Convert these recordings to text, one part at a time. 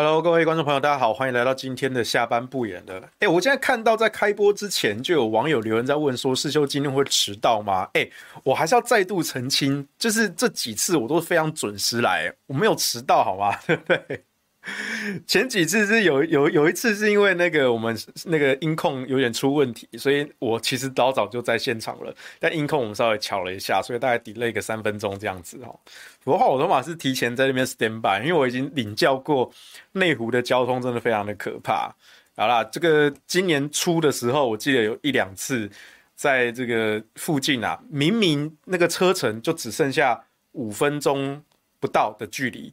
Hello，各位观众朋友，大家好，欢迎来到今天的下班不演的。哎，我现在看到在开播之前就有网友留言在问说，师兄今天会迟到吗？哎，我还是要再度澄清，就是这几次我都非常准时来，我没有迟到，好吗？对不对？前几次是有有有一次是因为那个我们那个音控有点出问题，所以我其实早早就在现场了，但音控我们稍微调了一下，所以大概 delay 个三分钟这样子哦。不过我的话是提前在那边 stand by，因为我已经领教过内湖的交通真的非常的可怕。好啦，这个今年初的时候，我记得有一两次在这个附近啊，明明那个车程就只剩下五分钟不到的距离，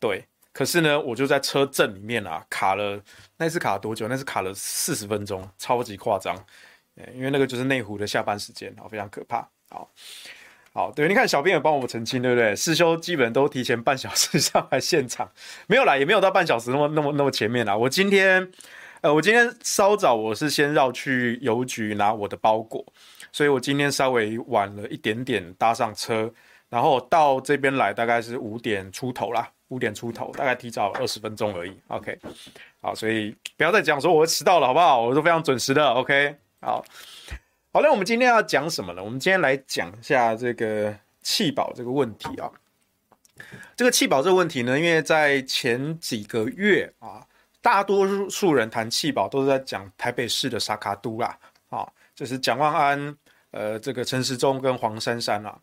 对。可是呢，我就在车阵里面啊，卡了。那次卡了多久？那次卡了四十分钟，超级夸张。因为那个就是内湖的下班时间，非常可怕。好，好，对，你看小编也帮我们澄清，对不对？世修基本都提前半小时上来现场，没有啦，也没有到半小时那么那么那么前面啦。我今天，呃，我今天稍早，我是先绕去邮局拿我的包裹，所以我今天稍微晚了一点点搭上车，然后到这边来大概是五点出头啦。五点出头，大概提早二十分钟而已。OK，好，所以不要再讲说我迟到了，好不好？我都非常准时的。OK，好，好，那我们今天要讲什么呢？我们今天来讲一下这个弃保这个问题啊。这个弃保这个问题呢，因为在前几个月啊，大多数人谈弃保都是在讲台北市的沙卡都啦，啊，就是蒋万安、呃，这个陈时中跟黄珊珊啊。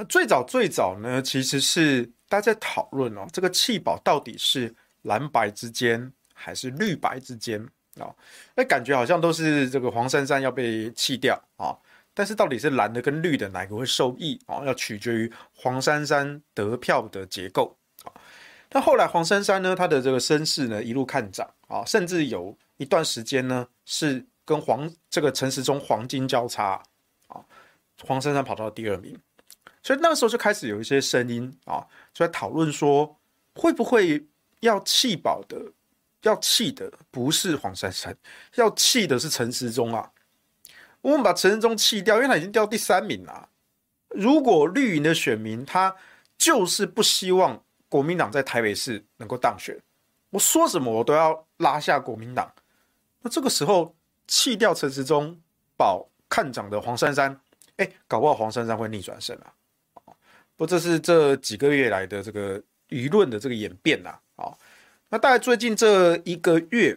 那最早最早呢，其实是。大家在讨论哦，这个弃保到底是蓝白之间还是绿白之间啊？那感觉好像都是这个黄珊珊要被弃掉啊，但是到底是蓝的跟绿的哪个会受益啊？要取决于黄珊珊得票的结构啊。那后来黄珊珊呢，她的这个身势呢一路看涨啊，甚至有一段时间呢是跟黄这个陈时中黄金交叉啊，黄珊珊跑到第二名。所以那个时候就开始有一些声音啊，就在讨论说，会不会要弃保的，要弃的不是黄珊珊，要弃的是陈时中啊。我们把陈时中弃掉，因为他已经掉第三名了。如果绿营的选民他就是不希望国民党在台北市能够当选，我说什么我都要拉下国民党。那这个时候弃掉陈时中，保看涨的黄珊珊，哎，搞不好黄珊珊会逆转胜啊。不，这是这几个月来的这个舆论的这个演变呐。啊，那大概最近这一个月，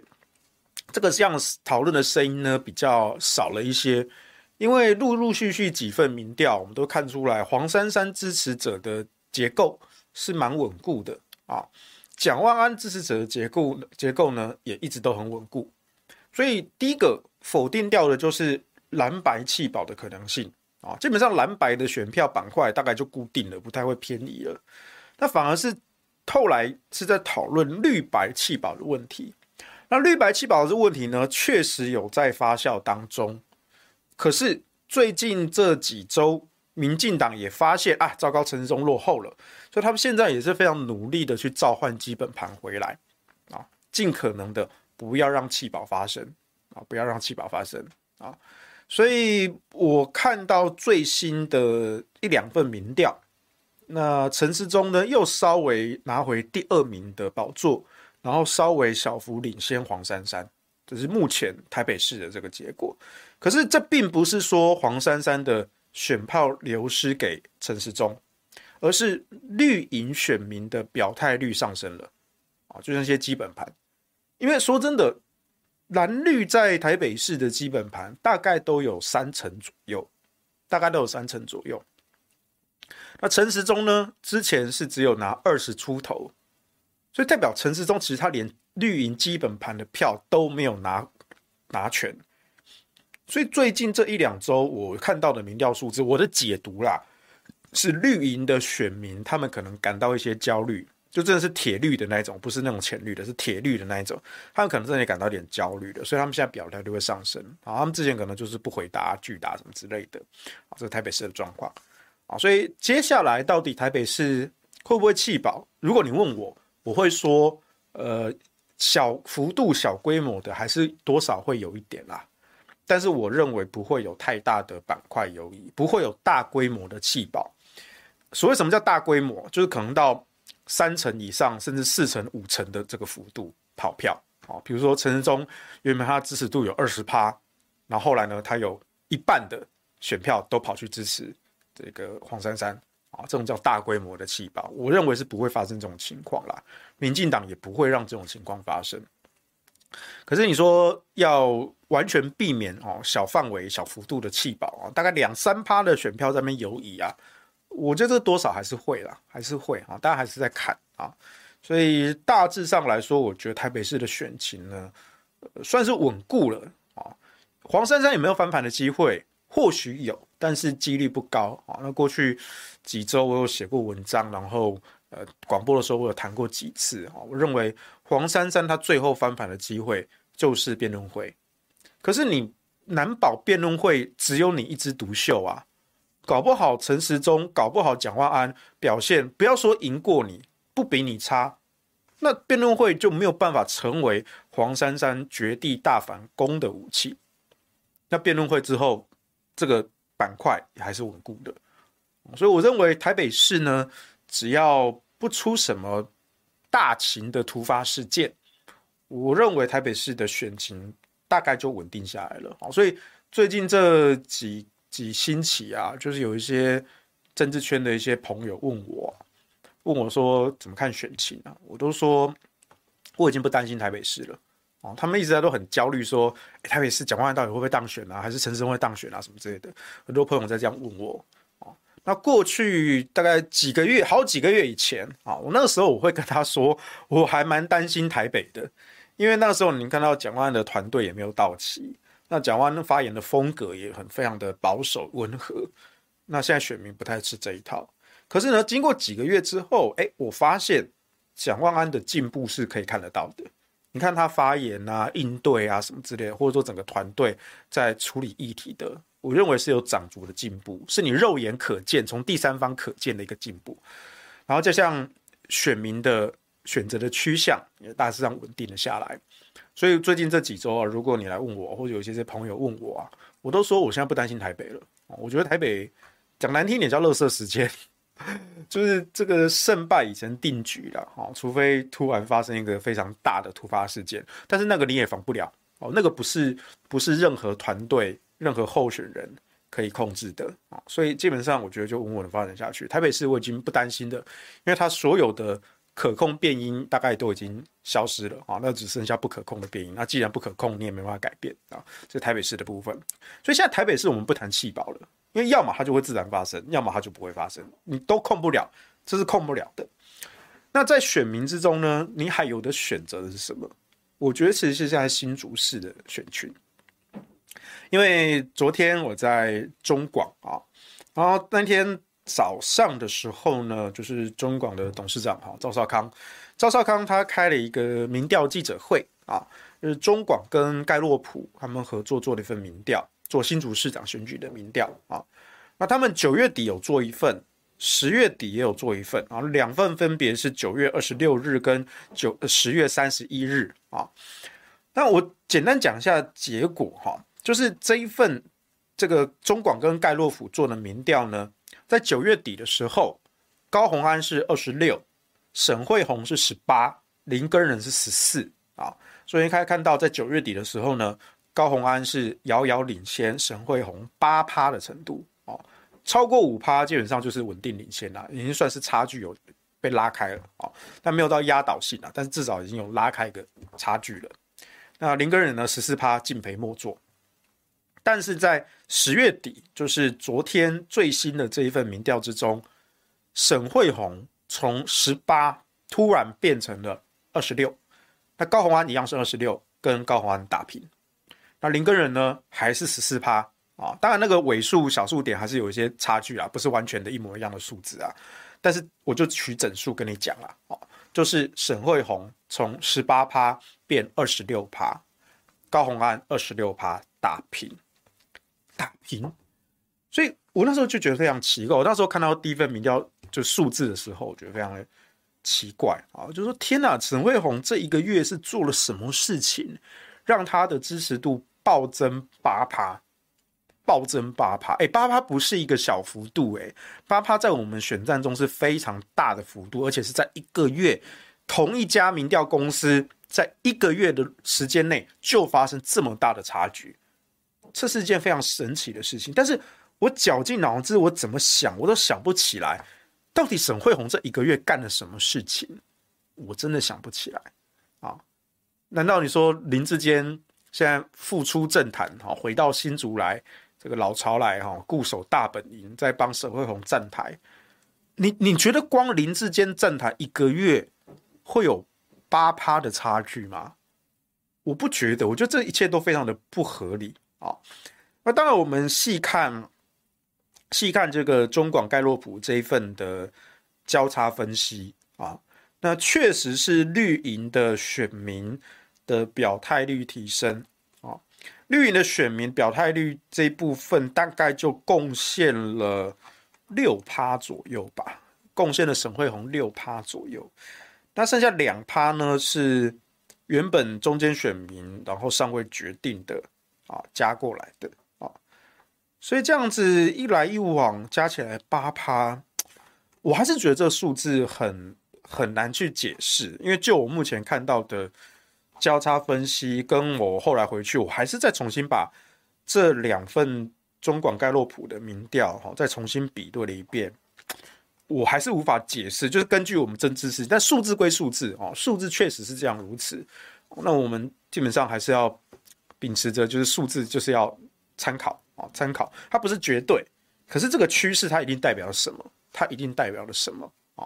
这个这样讨论的声音呢比较少了一些，因为陆陆续续几份民调，我们都看出来黄珊珊支持者的结构是蛮稳固的啊。蒋万安支持者的结构结构呢也一直都很稳固，所以第一个否定掉的就是蓝白弃保的可能性。啊，基本上蓝白的选票板块大概就固定了，不太会偏离了。那反而是后来是在讨论绿白弃保的问题。那绿白弃保的问题呢，确实有在发酵当中。可是最近这几周，民进党也发现啊，糟糕，陈时中落后了，所以他们现在也是非常努力的去召唤基本盘回来啊，尽可能的不要让弃保发生啊，不要让弃保发生啊。所以我看到最新的一两份民调，那陈时中呢又稍微拿回第二名的宝座，然后稍微小幅领先黄珊珊，这是目前台北市的这个结果。可是这并不是说黄珊珊的选票流失给陈时中，而是绿营选民的表态率上升了啊，就那些基本盘。因为说真的。蓝绿在台北市的基本盘大概都有三成左右，大概都有三成左右。那陈时中呢？之前是只有拿二十出头，所以代表陈时中其实他连绿营基本盘的票都没有拿拿全。所以最近这一两周我看到的民调数字，我的解读啦，是绿营的选民他们可能感到一些焦虑。就真的是铁绿的那一种，不是那种浅绿的，是铁绿的那一种。他们可能真的感到有点焦虑的，所以他们现在表态就会上升。啊，他们之前可能就是不回答、拒答什么之类的。啊，这是台北市的状况。啊，所以接下来到底台北市会不会弃保？如果你问我，我会说，呃，小幅度、小规模的还是多少会有一点啦。但是我认为不会有太大的板块游移，不会有大规模的弃保。所谓什么叫大规模，就是可能到。三成以上，甚至四成、五成的这个幅度跑票啊。比如说陈时中原本他支持度有二十趴，然后来呢，他有一半的选票都跑去支持这个黄珊珊啊，这种叫大规模的弃保，我认为是不会发生这种情况啦。民进党也不会让这种情况发生。可是你说要完全避免哦，小范围、小幅度的弃保啊，大概两三趴的选票在那边游移啊，我觉得这多少还是会啦，还是会啊，大家还是在看啊，所以大致上来说，我觉得台北市的选情呢，算是稳固了啊。黄珊珊有没有翻盘的机会？或许有，但是几率不高啊。那过去几周我有写过文章，然后。呃，广播的时候我有谈过几次啊，我认为黄珊珊她最后翻盘的机会就是辩论会，可是你难保辩论会只有你一枝独秀啊，搞不好陈时中，搞不好蒋万安表现，不要说赢过你，不比你差，那辩论会就没有办法成为黄珊珊绝地大反攻的武器。那辩论会之后，这个板块也还是稳固的，所以我认为台北市呢，只要不出什么大型的突发事件，我认为台北市的选情大概就稳定下来了。所以最近这几几星期啊，就是有一些政治圈的一些朋友问我，问我说怎么看选情啊？我都说我已经不担心台北市了。哦，他们一直在都很焦虑，说台北市蒋万安到底会不会当选啊？还是陈时中会当选啊？什么之类的，很多朋友在这样问我哦。那过去大概几个月，好几个月以前啊，我那个时候我会跟他说，我还蛮担心台北的，因为那个时候你看到蒋万安的团队也没有到齐，那蒋万安发言的风格也很非常的保守温和，那现在选民不太吃这一套。可是呢，经过几个月之后，哎，我发现蒋万安的进步是可以看得到的。你看他发言啊、应对啊什么之类的，或者说整个团队在处理议题的。我认为是有长足的进步，是你肉眼可见、从第三方可见的一个进步。然后，就像选民的选择的趋向也大致上稳定了下来。所以最近这几周啊，如果你来问我，或者有些些朋友问我啊，我都说我现在不担心台北了。我觉得台北讲难听点叫垃圾时间，就是这个胜败已成定局了。哈，除非突然发生一个非常大的突发事件，但是那个你也防不了哦。那个不是不是任何团队。任何候选人可以控制的啊，所以基本上我觉得就稳稳的发展下去。台北市我已经不担心的，因为它所有的可控变音大概都已经消失了啊，那只剩下不可控的变音。那既然不可控，你也没办法改变啊。这台北市的部分，所以现在台北市我们不谈气保了，因为要么它就会自然发生，要么它就不会发生，你都控不了，这是控不了的。那在选民之中呢，你还有的选择的是什么？我觉得其实是现在新竹市的选群。因为昨天我在中广啊，然后那天早上的时候呢，就是中广的董事长哈赵少康，赵少康他开了一个民调记者会啊，就是中广跟盖洛普他们合作做了一份民调，做新竹市长选举的民调啊。那他们九月底有做一份，十月底也有做一份啊，两份分别是九月二十六日跟九十月三十一日啊。那我简单讲一下结果哈。就是这一份这个中广跟盖洛普做的民调呢，在九月底的时候，高红安是二十六，沈慧虹是十八，林根仁是十四啊。所以可以看到，在九月底的时候呢，高红安是遥遥领先沈慧虹八趴的程度啊，超过五趴基本上就是稳定领先了，已经算是差距有被拉开了啊，但没有到压倒性啊，但是至少已经有拉开一个差距了。那林根仁呢，十四趴，敬陪末座。但是在十月底，就是昨天最新的这一份民调之中，沈慧红从十八突然变成了二十六，那高虹安一样是二十六，跟高虹安打平。那林根仁呢，还是十四趴啊，当然那个尾数小数点还是有一些差距啊，不是完全的一模一样的数字啊。但是我就取整数跟你讲了哦，就是沈慧红从十八趴变二十六趴，高虹安二十六趴打平。打平，所以我那时候就觉得非常奇怪。我那时候看到第一份民调就数字的时候，我觉得非常的奇怪啊，就是说天哪，沈慧虹这一个月是做了什么事情，让他的支持度暴增八趴？暴增八趴，哎，八趴不是一个小幅度，哎，八趴在我们选战中是非常大的幅度，而且是在一个月，同一家民调公司在一个月的时间内就发生这么大的差距，这是一件非常神奇的事情。但是我绞尽脑汁，我怎么想我都想不起来，到底沈慧虹这一个月干了什么事情，我真的想不起来啊。难道你说林志坚现在复出政坛，哈，回到新竹来，这个老巢来，哈，固守大本营，在帮沈慧虹站台？你你觉得光林志坚站台一个月会有八趴的差距吗？我不觉得，我觉得这一切都非常的不合理啊。那当然，我们细看细看这个中广盖洛普这一份的交叉分析啊，那确实是绿营的选民。的表态率提升啊，绿营的选民表态率这一部分大概就贡献了六趴左右吧，贡献了沈慧红六趴左右，那剩下两趴呢是原本中间选民然后尚未决定的啊加过来的啊，所以这样子一来一往加起来八趴，我还是觉得这个数字很很难去解释，因为就我目前看到的。交叉分析，跟我后来回去，我还是再重新把这两份中广盖洛普的民调哈，再重新比对了一遍，我还是无法解释。就是根据我们真知识，但数字归数字哦，数字确实是这样如此。那我们基本上还是要秉持着，就是数字就是要参考啊，参考它不是绝对，可是这个趋势它一定代表了什么？它一定代表了什么啊？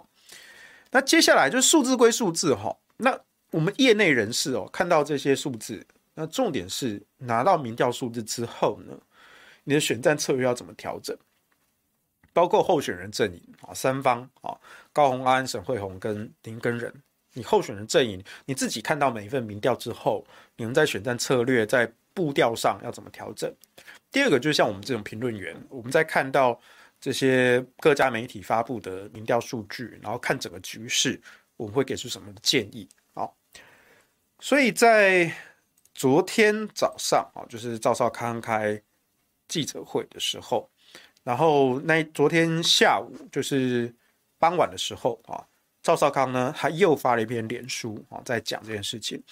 那接下来就是数字归数字哈，那。我们业内人士哦，看到这些数字，那重点是拿到民调数字之后呢，你的选战策略要怎么调整？包括候选人阵营啊，三方啊，高虹安、沈慧红跟林根仁，你候选人阵营你自己看到每一份民调之后，你们在选战策略在步调上要怎么调整？第二个就是像我们这种评论员，我们在看到这些各家媒体发布的民调数据，然后看整个局势，我们会给出什么建议？所以在昨天早上啊，就是赵少康开记者会的时候，然后那昨天下午就是傍晚的时候啊，赵少康呢他又发了一篇脸书啊，在讲这件事情。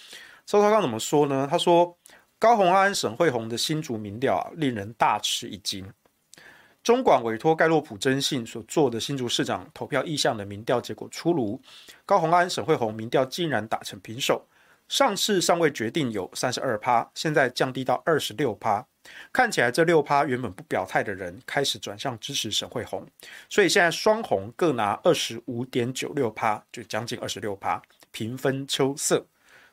赵少康怎么说呢？他说高虹安、沈慧虹的新竹民调啊，令人大吃一惊。中广委托盖洛普征信所做的新竹市长投票意向的民调结果出炉，高虹安、沈慧虹民调竟然打成平手。上次尚未决定有三十二趴，现在降低到二十六趴。看起来这六趴原本不表态的人开始转向支持沈慧红，所以现在双红各拿二十五点九六趴，就将近二十六趴，平分秋色。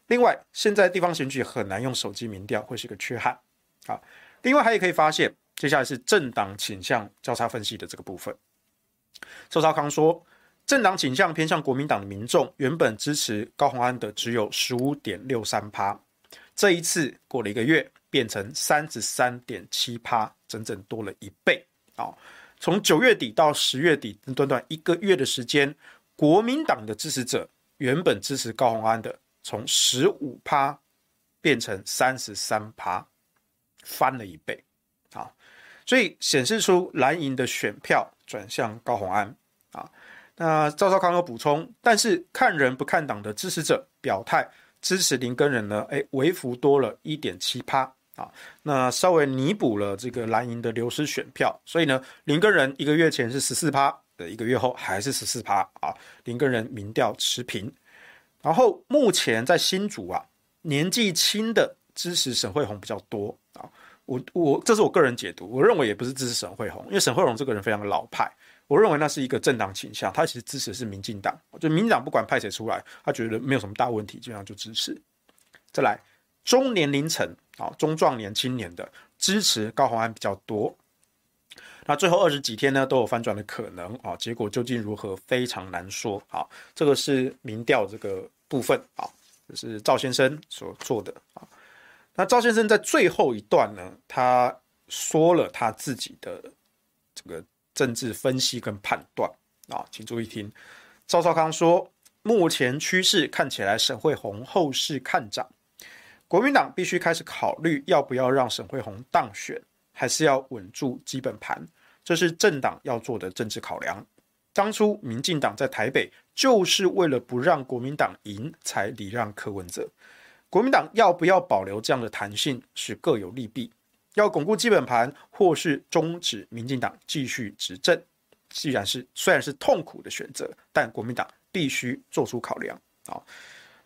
另外，现在地方选举很难用手机民调，会是个缺憾。好，另外还可以发现，接下来是政党倾向交叉分析的这个部分。周超康说。政党倾向偏向国民党的民众，原本支持高虹安的只有十五点六三趴，这一次过了一个月，变成三十三点七趴，整整多了一倍啊！从九月底到十月底，短短一个月的时间，国民党的支持者原本支持高虹安的，从十五趴变成三十三趴，翻了一倍啊！所以显示出蓝营的选票转向高虹安啊。那赵少康有补充，但是看人不看党的支持者表态支持林根仁呢？哎，微幅多了一点七趴啊，那稍微弥补了这个蓝营的流失选票。所以呢，林耕仁一个月前是十四趴，呃，一个月后还是十四趴啊。林耕仁民调持平。然后目前在新竹啊，年纪轻的支持沈慧红比较多啊。我我这是我个人解读，我认为也不是支持沈慧红，因为沈慧红这个人非常的老派。我认为那是一个政党倾向，他其实支持的是民进党。就民进党不管派谁出来，他觉得没有什么大问题，基本上就支持。再来，中年龄层啊，中壮年、青年的支持高宏安比较多。那最后二十几天呢，都有翻转的可能啊，结果究竟如何，非常难说。好，这个是民调这个部分啊，这是赵先生所做的啊。那赵先生在最后一段呢，他说了他自己的这个。政治分析跟判断啊，请注意听。赵少康说，目前趋势看起来沈慧虹后市看涨，国民党必须开始考虑要不要让沈慧虹当选，还是要稳住基本盘，这是政党要做的政治考量。当初民进党在台北就是为了不让国民党赢，才礼让柯文哲。国民党要不要保留这样的弹性，是各有利弊。要巩固基本盘，或是终止民进党继续执政，既然是虽然是痛苦的选择，但国民党必须做出考量啊。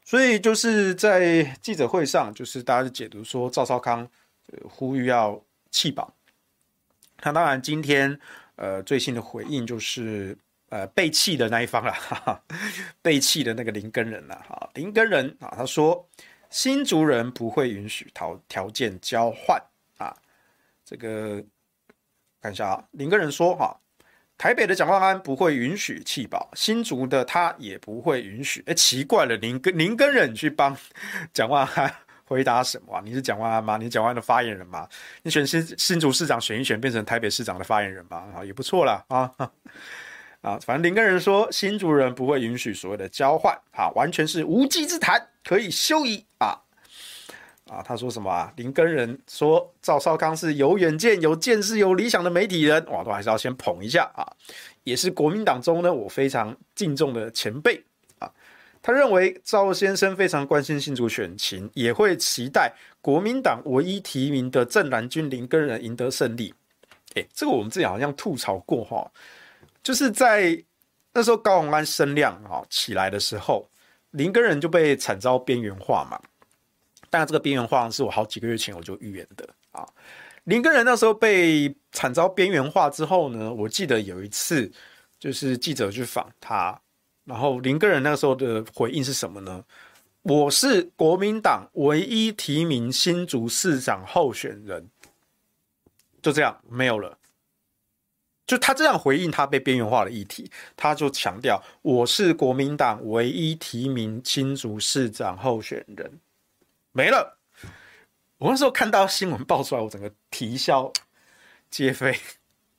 所以就是在记者会上，就是大家就解读说赵少康呼吁要弃保。那当然，今天呃最新的回应就是呃被弃的那一方了，被弃的那个林根人了哈。林根人啊，他说新竹人不会允许条条件交换啊。这个看一下啊，林根人说哈，台北的蒋万安不会允许弃保，新竹的他也不会允许。哎，奇怪了，林耕林耕仁去帮蒋万安回答什么？你是蒋万安吗？你蒋万安的发言人吗？你选新新竹市长选一选，变成台北市长的发言人吧？啊，也不错啦。啊啊，反正林根仁说新竹人不会允许所谓的交换，啊，完全是无稽之谈，可以休矣啊。他说什么啊？林根仁说赵少康是有远见、有见识、有理想的媒体人，哇，都还是要先捧一下啊。也是国民党中呢，我非常敬重的前辈啊。他认为赵先生非常关心新竹选情，也会期待国民党唯一提名的正蓝军林根仁赢得胜利。哎，这个我们之前好像吐槽过哈，就是在那时候高虹安声量啊起来的时候，林根仁就被惨遭边缘化嘛。但这个边缘化是我好几个月前我就预言的啊。林根仁那时候被惨遭边缘化之后呢，我记得有一次就是记者去访他，然后林根仁那时候的回应是什么呢？我是国民党唯一提名新竹市长候选人，就这样没有了。就他这样回应他被边缘化的议题，他就强调我是国民党唯一提名新竹市长候选人。没了！我那时候看到新闻爆出来，我整个啼笑皆非。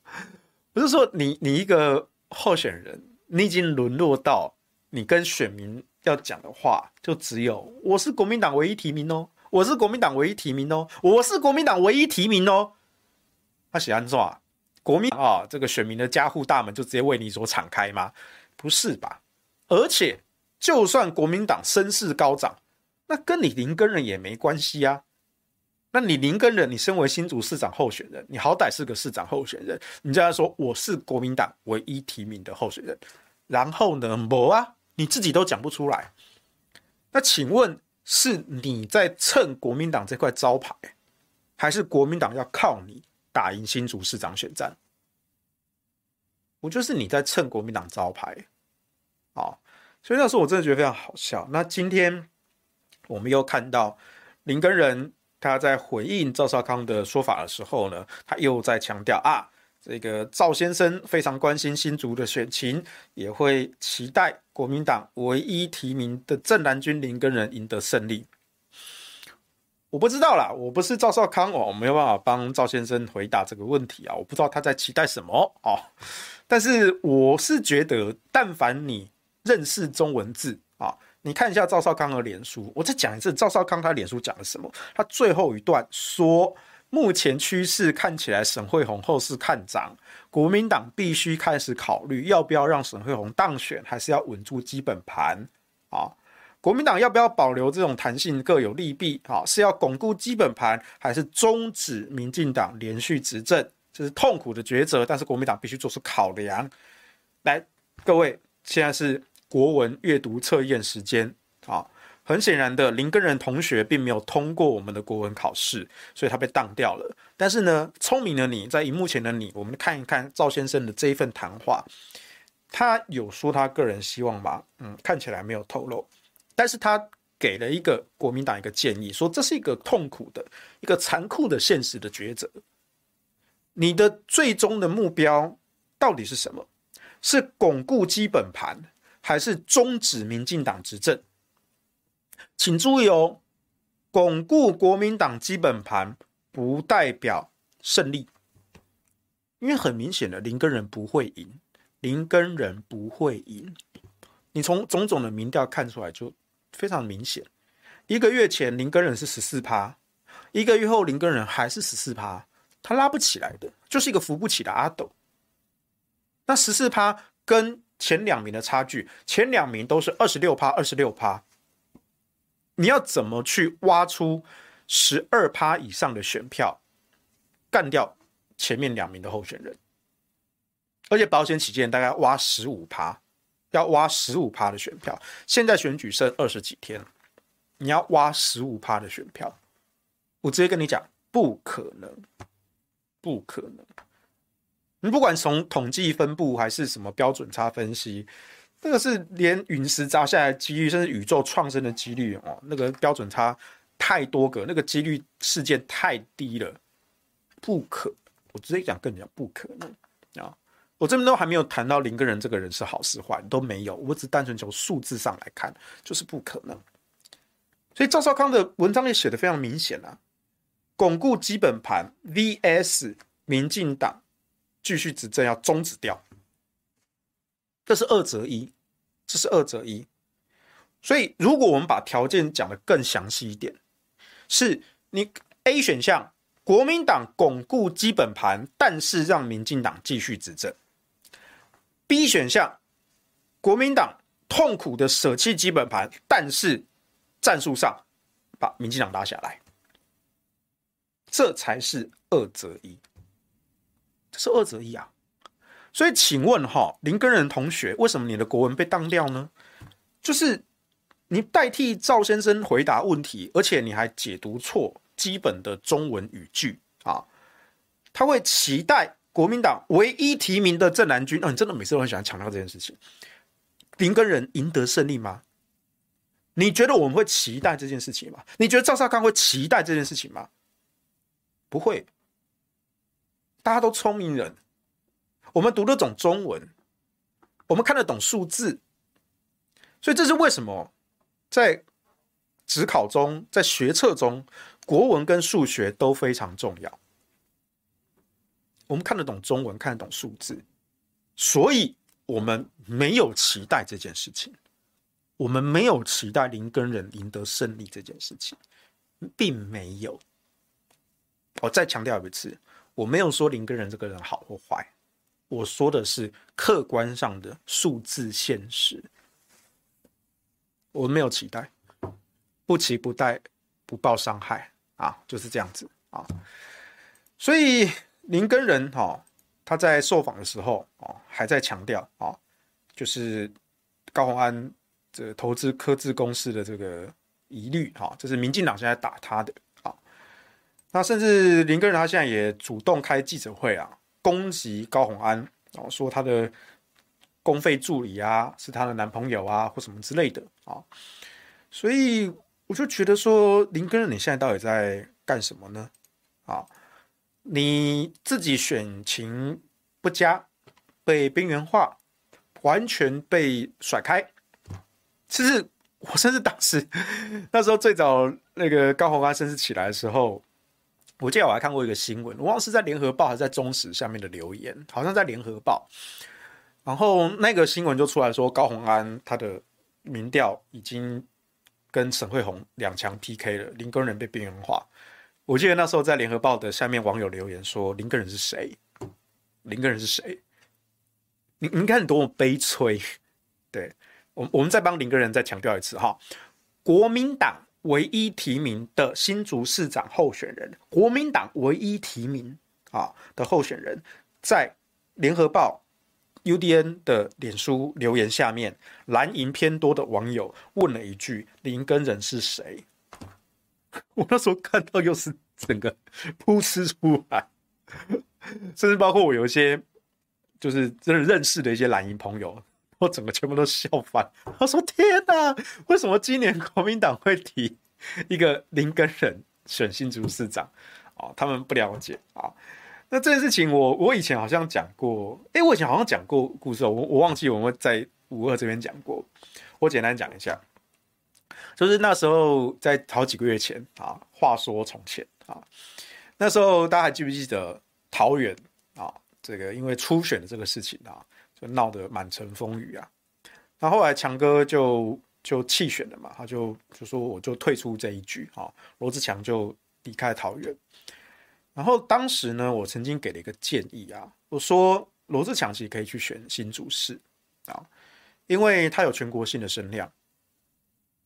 不是说你你一个候选人，你已经沦落到你跟选民要讲的话，就只有我是国民党唯一提名哦，我是国民党唯一提名哦，我是国民党唯一提名哦。他写安怎啊？国民啊，这个选民的加护大门就直接为你所敞开吗？不是吧？而且，就算国民党声势高涨。那跟你林根人也没关系啊。那你林根人，你身为新竹市长候选人，你好歹是个市长候选人，你这样说我是国民党唯一提名的候选人，然后呢，没啊，你自己都讲不出来。那请问是你在蹭国民党这块招牌，还是国民党要靠你打赢新竹市长选战？我就是你在蹭国民党招牌，好，所以那时候我真的觉得非常好笑。那今天。我们又看到林根仁他在回应赵少康的说法的时候呢，他又在强调啊，这个赵先生非常关心新竹的选情，也会期待国民党唯一提名的正蓝军林根仁赢得胜利。我不知道啦，我不是赵少康哦，我没有办法帮赵先生回答这个问题啊，我不知道他在期待什么哦。但是我是觉得，但凡你认识中文字啊。你看一下赵少康的脸书，我再讲一次，赵少康他脸书讲了什么？他最后一段说，目前趋势看起来沈慧红后市看涨，国民党必须开始考虑要不要让沈慧红当选，还是要稳住基本盘啊？国民党要不要保留这种弹性，各有利弊啊？是要巩固基本盘，还是终止民进党连续执政？这是痛苦的抉择，但是国民党必须做出考量。来，各位，现在是。国文阅读测验时间啊，很显然的，林根仁同学并没有通过我们的国文考试，所以他被当掉了。但是呢，聪明的你在荧幕前的你，我们看一看赵先生的这一份谈话，他有说他个人希望吗？嗯，看起来没有透露，但是他给了一个国民党一个建议，说这是一个痛苦的、一个残酷的现实的抉择。你的最终的目标到底是什么？是巩固基本盘？还是终止民进党执政，请注意哦，巩固国民党基本盘不代表胜利，因为很明显的林根仁不会赢，林根仁不会赢，你从种种的民调看出来就非常明显。一个月前林根仁是十四趴，一个月后林根仁还是十四趴，他拉不起来的，就是一个扶不起的阿斗。那十四趴跟前两名的差距，前两名都是二十六趴，二十六趴。你要怎么去挖出十二趴以上的选票，干掉前面两名的候选人？而且保险起见，大概挖十五趴，要挖十五趴的选票。现在选举剩二十几天，你要挖十五趴的选票，我直接跟你讲，不可能，不可能。你不管从统计分布还是什么标准差分析，这个是连陨石砸下来几率，甚至宇宙创生的几率哦，那个标准差太多个，那个几率事件太低了，不可。我直接讲，跟你讲，不可能啊！我这边都还没有谈到林个人这个人是好是坏，都没有。我只单纯从数字上来看，就是不可能。所以赵少康的文章也写得非常明显啊，巩固基本盘 vs 民进党。继续执政要终止掉，这是二择一，这是二择一。所以，如果我们把条件讲得更详细一点，是你 A 选项，国民党巩固基本盘，但是让民进党继续执政；B 选项，国民党痛苦的舍弃基本盘，但是战术上把民进党拉下来，这才是二择一。是二择一啊，所以请问哈，林根仁同学，为什么你的国文被当掉呢？就是你代替赵先生回答问题，而且你还解读错基本的中文语句啊！他会期待国民党唯一提名的郑南军，哦，你真的每次都很喜欢强调这件事情。林根仁赢得胜利吗？你觉得我们会期待这件事情吗？你觉得赵少康会期待这件事情吗？不会。大家都聪明人，我们读得懂中文，我们看得懂数字，所以这是为什么在指考中、在学测中，国文跟数学都非常重要。我们看得懂中文，看得懂数字，所以我们没有期待这件事情，我们没有期待林耕仁赢得胜利这件事情，并没有。我再强调一次。我没有说林根仁这个人好或坏，我说的是客观上的数字现实。我没有期待，不期不待，不抱伤害啊，就是这样子啊。所以林根仁哈，他在受访的时候啊，还在强调啊，就是高虹安这投资科技公司的这个疑虑哈，这是民进党现在打他的。那甚至林根仁他现在也主动开记者会啊，攻击高虹安哦，说他的公费助理啊是他的男朋友啊或什么之类的啊，所以我就觉得说林根仁你现在到底在干什么呢？啊，你自己选情不佳，被边缘化，完全被甩开。其实我甚至当时 那时候最早那个高虹安甚至起来的时候。我记得我还看过一个新闻，我忘了是在联合报还是在中时下面的留言，好像在联合报。然后那个新闻就出来说，高虹安他的民调已经跟沈慧虹两强 PK 了，林耕仁被边缘化。我记得那时候在联合报的下面网友留言说：“林耕仁是谁？林耕仁是谁？你你看你多么悲催。”对，我我们再帮林耕仁再强调一次哈，国民党。唯一提名的新竹市长候选人，国民党唯一提名啊的候选人，在联合报 UDN 的脸书留言下面，蓝营偏多的网友问了一句：“林根人是谁？” 我那时候看到又是整个噗嗤出来，甚至包括我有一些就是真的认识的一些蓝营朋友。我整个全部都笑翻，他说：“天哪，为什么今年国民党会提一个林根仁选新竹市长？哦，他们不了解啊。那这件事情我，我以前好像讲过，诶，我以前好像讲过故事，我我忘记我们在五二这边讲过。我简单讲一下，就是那时候在好几个月前啊，话说从前啊，那时候大家还记不记得桃园啊？这个因为初选的这个事情啊。”就闹得满城风雨啊！那后来强哥就就弃选了嘛，他就就说我就退出这一局啊，罗志强就离开桃园。然后当时呢，我曾经给了一个建议啊，我说罗志强其实可以去选新竹市啊，因为他有全国性的声量。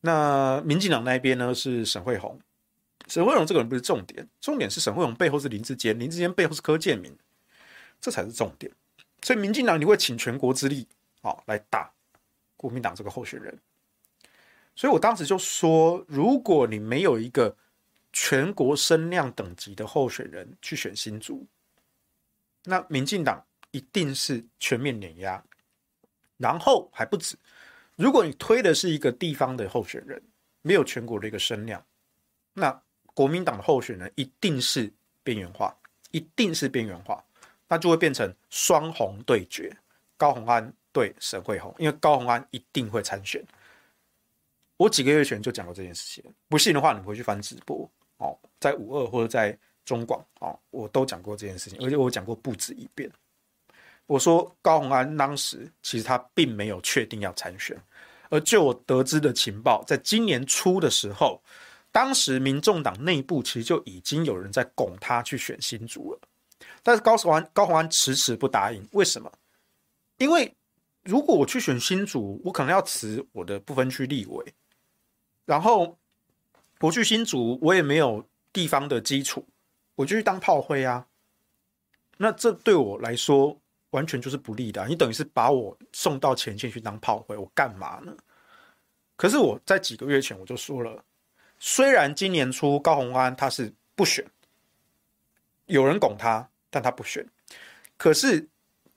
那民进党那边呢是沈慧虹，沈慧虹这个人不是重点，重点是沈慧虹背后是林志坚，林志坚背后是柯建铭，这才是重点。所以民进党你会倾全国之力啊来打国民党这个候选人。所以我当时就说，如果你没有一个全国声量等级的候选人去选新竹，那民进党一定是全面碾压，然后还不止。如果你推的是一个地方的候选人，没有全国的一个声量，那国民党的候选人一定是边缘化，一定是边缘化，那就会变成双红对决，高虹安对沈慧红，因为高虹安一定会参选。我几个月前就讲过这件事情，不信的话，你回去翻直播哦，在五二或者在中广哦，我都讲过这件事情，而且我讲过不止一遍。我说高虹安当时其实他并没有确定要参选，而就我得知的情报，在今年初的时候，当时民众党内部其实就已经有人在拱他去选新竹了，但是高虹安高虹安迟迟不答应，为什么？因为如果我去选新竹，我可能要辞我的不分区立委，然后我去新竹，我也没有地方的基础，我就去当炮灰啊，那这对我来说。完全就是不利的，你等于是把我送到前线去当炮灰，我干嘛呢？可是我在几个月前我就说了，虽然今年初高虹安他是不选，有人拱他，但他不选。可是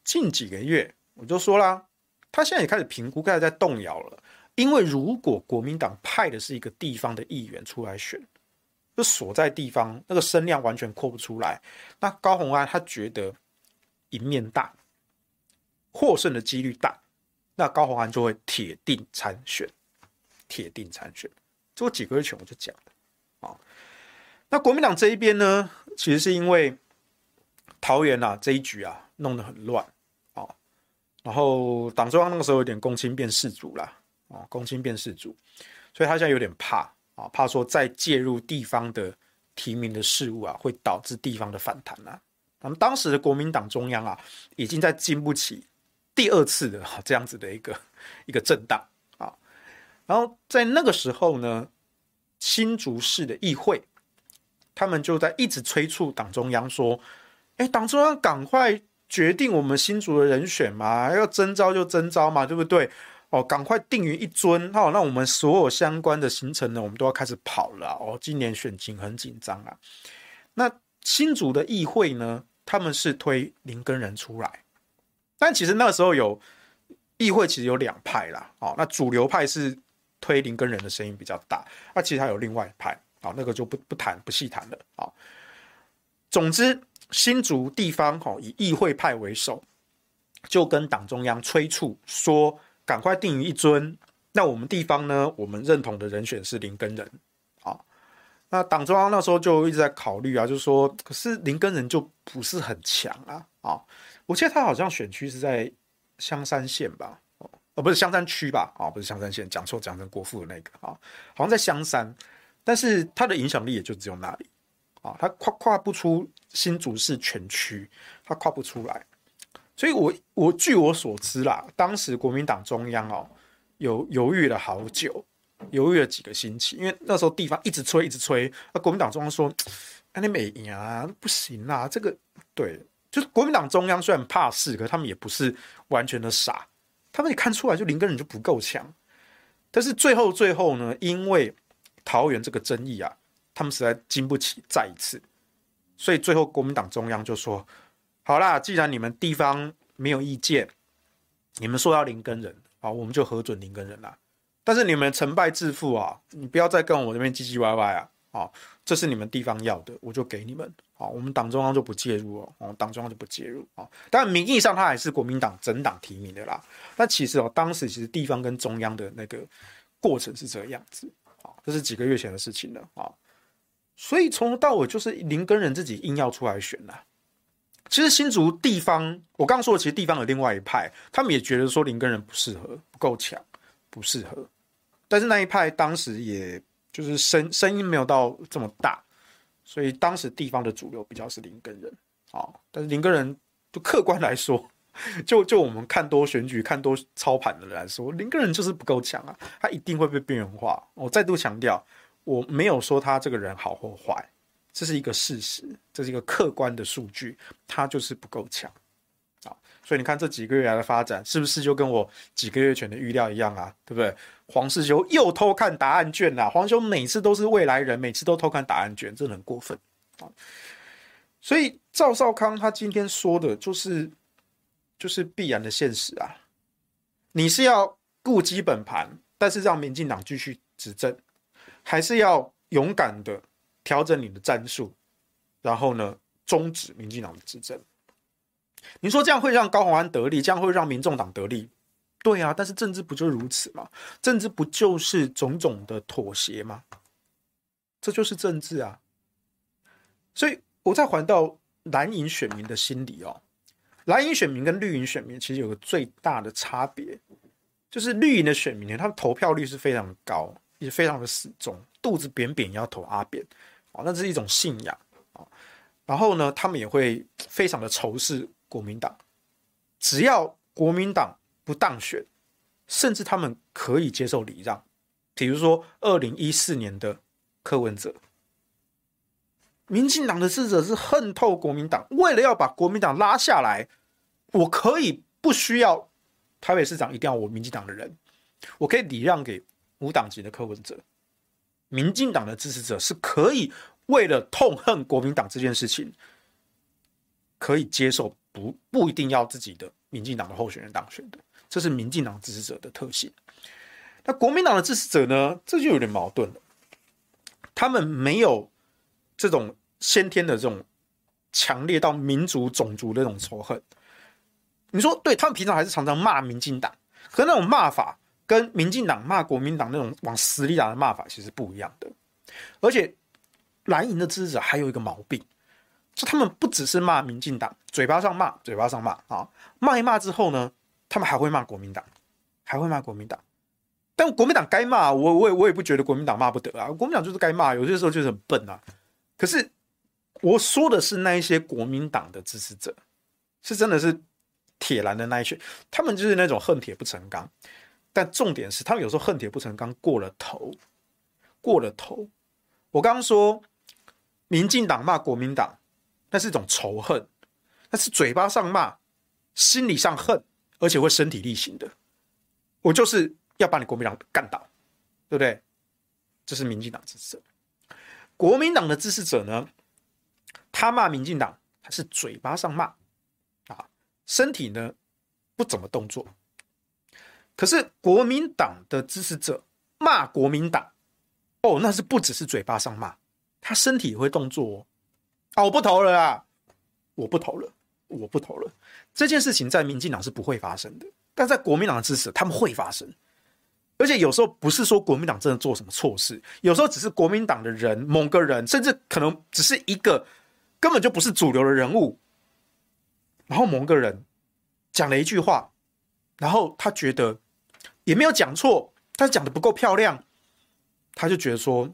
近几个月我就说啦，他现在也开始评估，开始在动摇了。因为如果国民党派的是一个地方的议员出来选，就所在地方那个声量完全扩不出来，那高虹安他觉得赢面大。获胜的几率大，那高虹安就会铁定参选，铁定参选。这我几个月前我就讲了啊。那国民党这一边呢，其实是因为桃园啊这一局啊弄得很乱啊，然后党中央那个时候有点公亲变事主啦，啊，公亲变事主，所以他现在有点怕啊，怕说再介入地方的提名的事务啊，会导致地方的反弹啊。那么当时的国民党中央啊，已经在经不起。第二次的这样子的一个 一个震荡啊，然后在那个时候呢，新竹市的议会，他们就在一直催促党中央说：“哎，党中央赶快决定我们新竹的人选嘛，要征召就征召嘛，对不对？哦，赶快定于一尊哦，那我们所有相关的行程呢，我们都要开始跑了哦。今年选情很紧张啊。那新竹的议会呢，他们是推林根仁出来。”但其实那个时候有议会，其实有两派啦。哦，那主流派是推林根仁的声音比较大，那其实还有另外一派，啊，那个就不不谈不细谈了啊。总之，新竹地方哈以议会派为首，就跟党中央催促说，赶快定于一尊。那我们地方呢，我们认同的人选是林根仁，啊，那党中央那时候就一直在考虑啊，就是说，可是林根仁就不是很强啊，啊。我记得他好像选区是在香山县吧，哦，不是香山区吧，啊，不是香山县，讲错，讲成国父的那个啊，好像在香山，但是他的影响力也就只有那里，啊，他跨跨不出新竹市全区，他跨不出来，所以我我据我所知啦，当时国民党中央哦，有犹豫了好久，犹豫了几个星期，因为那时候地方一直催，一直催，那国民党中央说，哎，你没赢啊，不行啊，这个对。就是国民党中央虽然怕事，可他们也不是完全的傻，他们也看出来，就林根人就不够强。但是最后最后呢，因为桃园这个争议啊，他们实在经不起再一次，所以最后国民党中央就说：好啦，既然你们地方没有意见，你们说要林耕仁啊，我们就核准林耕仁啦。但是你们成败自负啊，你不要再跟我这边唧唧歪歪啊。啊，这是你们地方要的，我就给你们。好，我们党中央就不介入哦，哦，党中央就不介入啊。但名义上他还是国民党整党提名的啦。但其实哦，当时其实地方跟中央的那个过程是这个样子啊，这是几个月前的事情了啊。所以从头到尾就是林根人自己硬要出来选的。其实新竹地方，我刚刚说，其实地方有另外一派，他们也觉得说林根人不适合，不够强，不适合。但是那一派当时也。就是声声音没有到这么大，所以当时地方的主流比较是林根人，啊，但是林根人就客观来说，就就我们看多选举、看多操盘的人来说，林根人就是不够强啊，他一定会被边缘化。我再度强调，我没有说他这个人好或坏，这是一个事实，这是一个客观的数据，他就是不够强啊。所以你看这几个月来的发展，是不是就跟我几个月前的预料一样啊？对不对？黄世修又偷看答案卷了。黄修每次都是未来人，每次都偷看答案卷，真的很过分啊！所以赵少康他今天说的就是，就是必然的现实啊。你是要顾基本盘，但是让民进党继续执政，还是要勇敢的调整你的战术，然后呢，终止民进党的执政？你说这样会让高虹安得利，这样会让民众党得利，对啊，但是政治不就如此吗？政治不就是种种的妥协吗？这就是政治啊！所以，我再还到蓝营选民的心理哦，蓝营选民跟绿营选民其实有个最大的差别，就是绿营的选民呢，他们投票率是非常高，也非常的死忠，肚子扁扁也要投阿扁，哦，那是一种信仰啊。然后呢，他们也会非常的仇视。国民党只要国民党不当选，甚至他们可以接受礼让，比如说二零一四年的柯文哲，民进党的支持者是恨透国民党，为了要把国民党拉下来，我可以不需要台北市长一定要我民进党的人，我可以礼让给无党籍的柯文哲。民进党的支持者是可以为了痛恨国民党这件事情，可以接受。不不一定要自己的民进党的候选人当选的，这是民进党支持者的特性。那国民党的支持者呢？这就有点矛盾了。他们没有这种先天的这种强烈到民族种族的这种仇恨。你说，对，他们平常还是常常骂民进党，可那种骂法跟民进党骂国民党那种往死里打的骂法其实不一样的。而且蓝营的支持者还有一个毛病。就他们不只是骂民进党，嘴巴上骂，嘴巴上骂啊，骂一骂之后呢，他们还会骂国民党，还会骂国民党。但国民党该骂，我我也我也不觉得国民党骂不得啊，国民党就是该骂，有些时候就是很笨啊。可是我说的是那一些国民党的支持者，是真的是铁蓝的那一群，他们就是那种恨铁不成钢。但重点是，他们有时候恨铁不成钢过了头，过了头。我刚刚说，民进党骂国民党。那是一种仇恨，那是嘴巴上骂，心理上恨，而且会身体力行的。我就是要把你国民党干倒，对不对？这是民进党支持者。国民党的支持者呢，他骂民进党，他是嘴巴上骂啊，身体呢不怎么动作。可是国民党的支持者骂国民党，哦，那是不只是嘴巴上骂，他身体也会动作哦。啊！我不投了啊！我不投了，我不投了。这件事情在民进党是不会发生的，但在国民党的支持，他们会发生。而且有时候不是说国民党真的做什么错事，有时候只是国民党的人，某个人，甚至可能只是一个根本就不是主流的人物，然后某个人讲了一句话，然后他觉得也没有讲错，但是讲的不够漂亮，他就觉得说，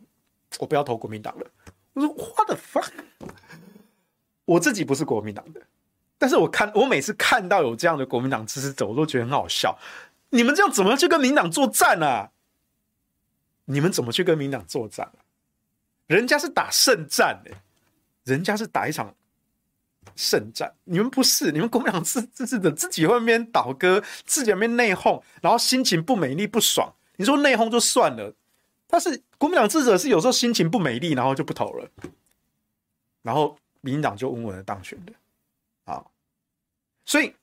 我不要投国民党了。我说 What the fuck？我自己不是国民党的，但是我看我每次看到有这样的国民党支持者，我都觉得很好笑。你们这样怎么去跟民党作战啊？你们怎么去跟民党作战？人家是打胜战的，人家是打一场胜战。你们不是，你们国民党支支持者自己外面倒戈，自己那边内讧，然后心情不美丽不爽。你说内讧就算了。但是国民党支持者是有时候心情不美丽，然后就不投了，然后民进党就稳稳的当选的，啊，所以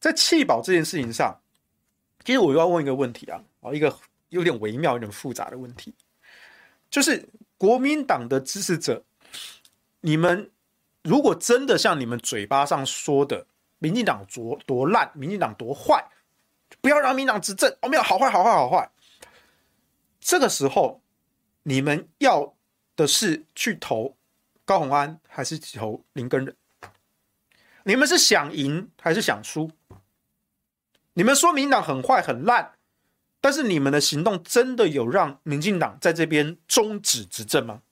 在弃保这件事情上，其实我又要问一个问题啊，啊，一个有点微妙、有点复杂的问题，就是国民党的支持者，你们如果真的像你们嘴巴上说的，民进党多多烂，民进党多坏，不要让民进党执政，哦，没有好坏好坏好坏。这个时候，你们要的是去投高虹安，还是投林根仁？你们是想赢还是想输？你们说民进党很坏很烂，但是你们的行动真的有让民进党在这边终止执政吗？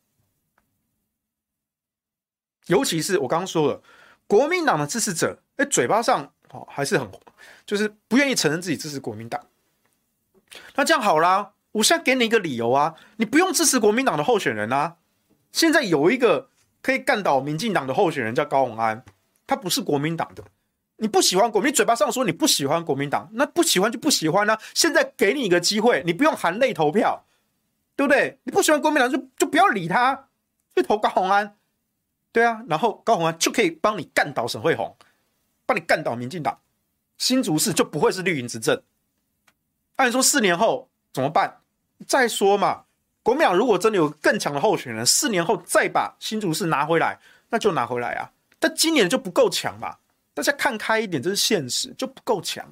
尤其是我刚刚说了，国民党的支持者，哎，嘴巴上哦还是很，就是不愿意承认自己支持国民党。那这样好啦，我现在给你一个理由啊，你不用支持国民党的候选人啊。现在有一个可以干倒民进党的候选人叫高虹安，他不是国民党的。你不喜欢国民，你嘴巴上说你不喜欢国民党，那不喜欢就不喜欢啊。现在给你一个机会，你不用含泪投票，对不对？你不喜欢国民党就就不要理他，去投高虹安。对啊，然后高虹安就可以帮你干倒沈慧虹，帮你干倒民进党，新竹市就不会是绿营执政。按说四年后怎么办？再说嘛，国民党如果真的有更强的候选人，四年后再把新竹市拿回来，那就拿回来啊。但今年就不够强嘛，大家看开一点，这是现实，就不够强。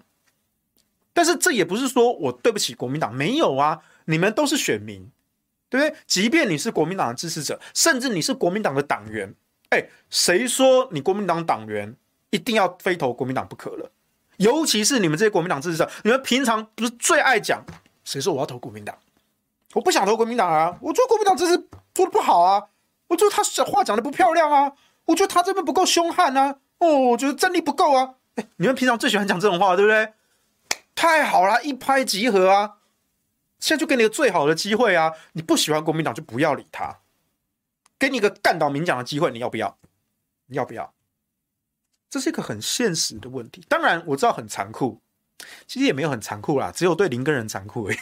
但是这也不是说我对不起国民党，没有啊，你们都是选民，对不对？即便你是国民党的支持者，甚至你是国民党的党员。哎，谁说你国民党党员一定要非投国民党不可了？尤其是你们这些国民党支持者，你们平常不是最爱讲？谁说我要投国民党？我不想投国民党啊！我觉得国民党支持做的不好啊！我觉得他讲话讲的不漂亮啊！我觉得他这边不够凶悍啊！哦，我觉得战力不够啊！哎，你们平常最喜欢讲这种话，对不对？太好了，一拍即合啊！现在就给你个最好的机会啊！你不喜欢国民党就不要理他。给你一个干倒民进党的机会，你要不要？你要不要？这是一个很现实的问题。当然我知道很残酷，其实也没有很残酷啦，只有对林耕仁残酷而已。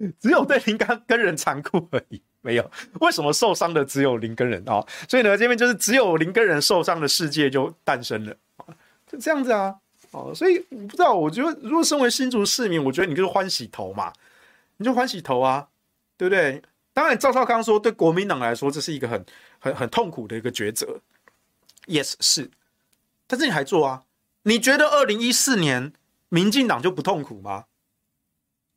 只有对林耕仁残酷而已，没有。为什么受伤的只有林耕仁啊？所以呢，这边就是只有林耕仁受伤的世界就诞生了，就这样子啊。哦，所以我不知道，我觉得如果身为新竹市民，我觉得你就是欢喜头嘛，你就欢喜头啊，对不对？当然，赵少康说，对国民党来说，这是一个很、很、很痛苦的一个抉择。Yes，是。但是你还做啊？你觉得二零一四年民进党就不痛苦吗？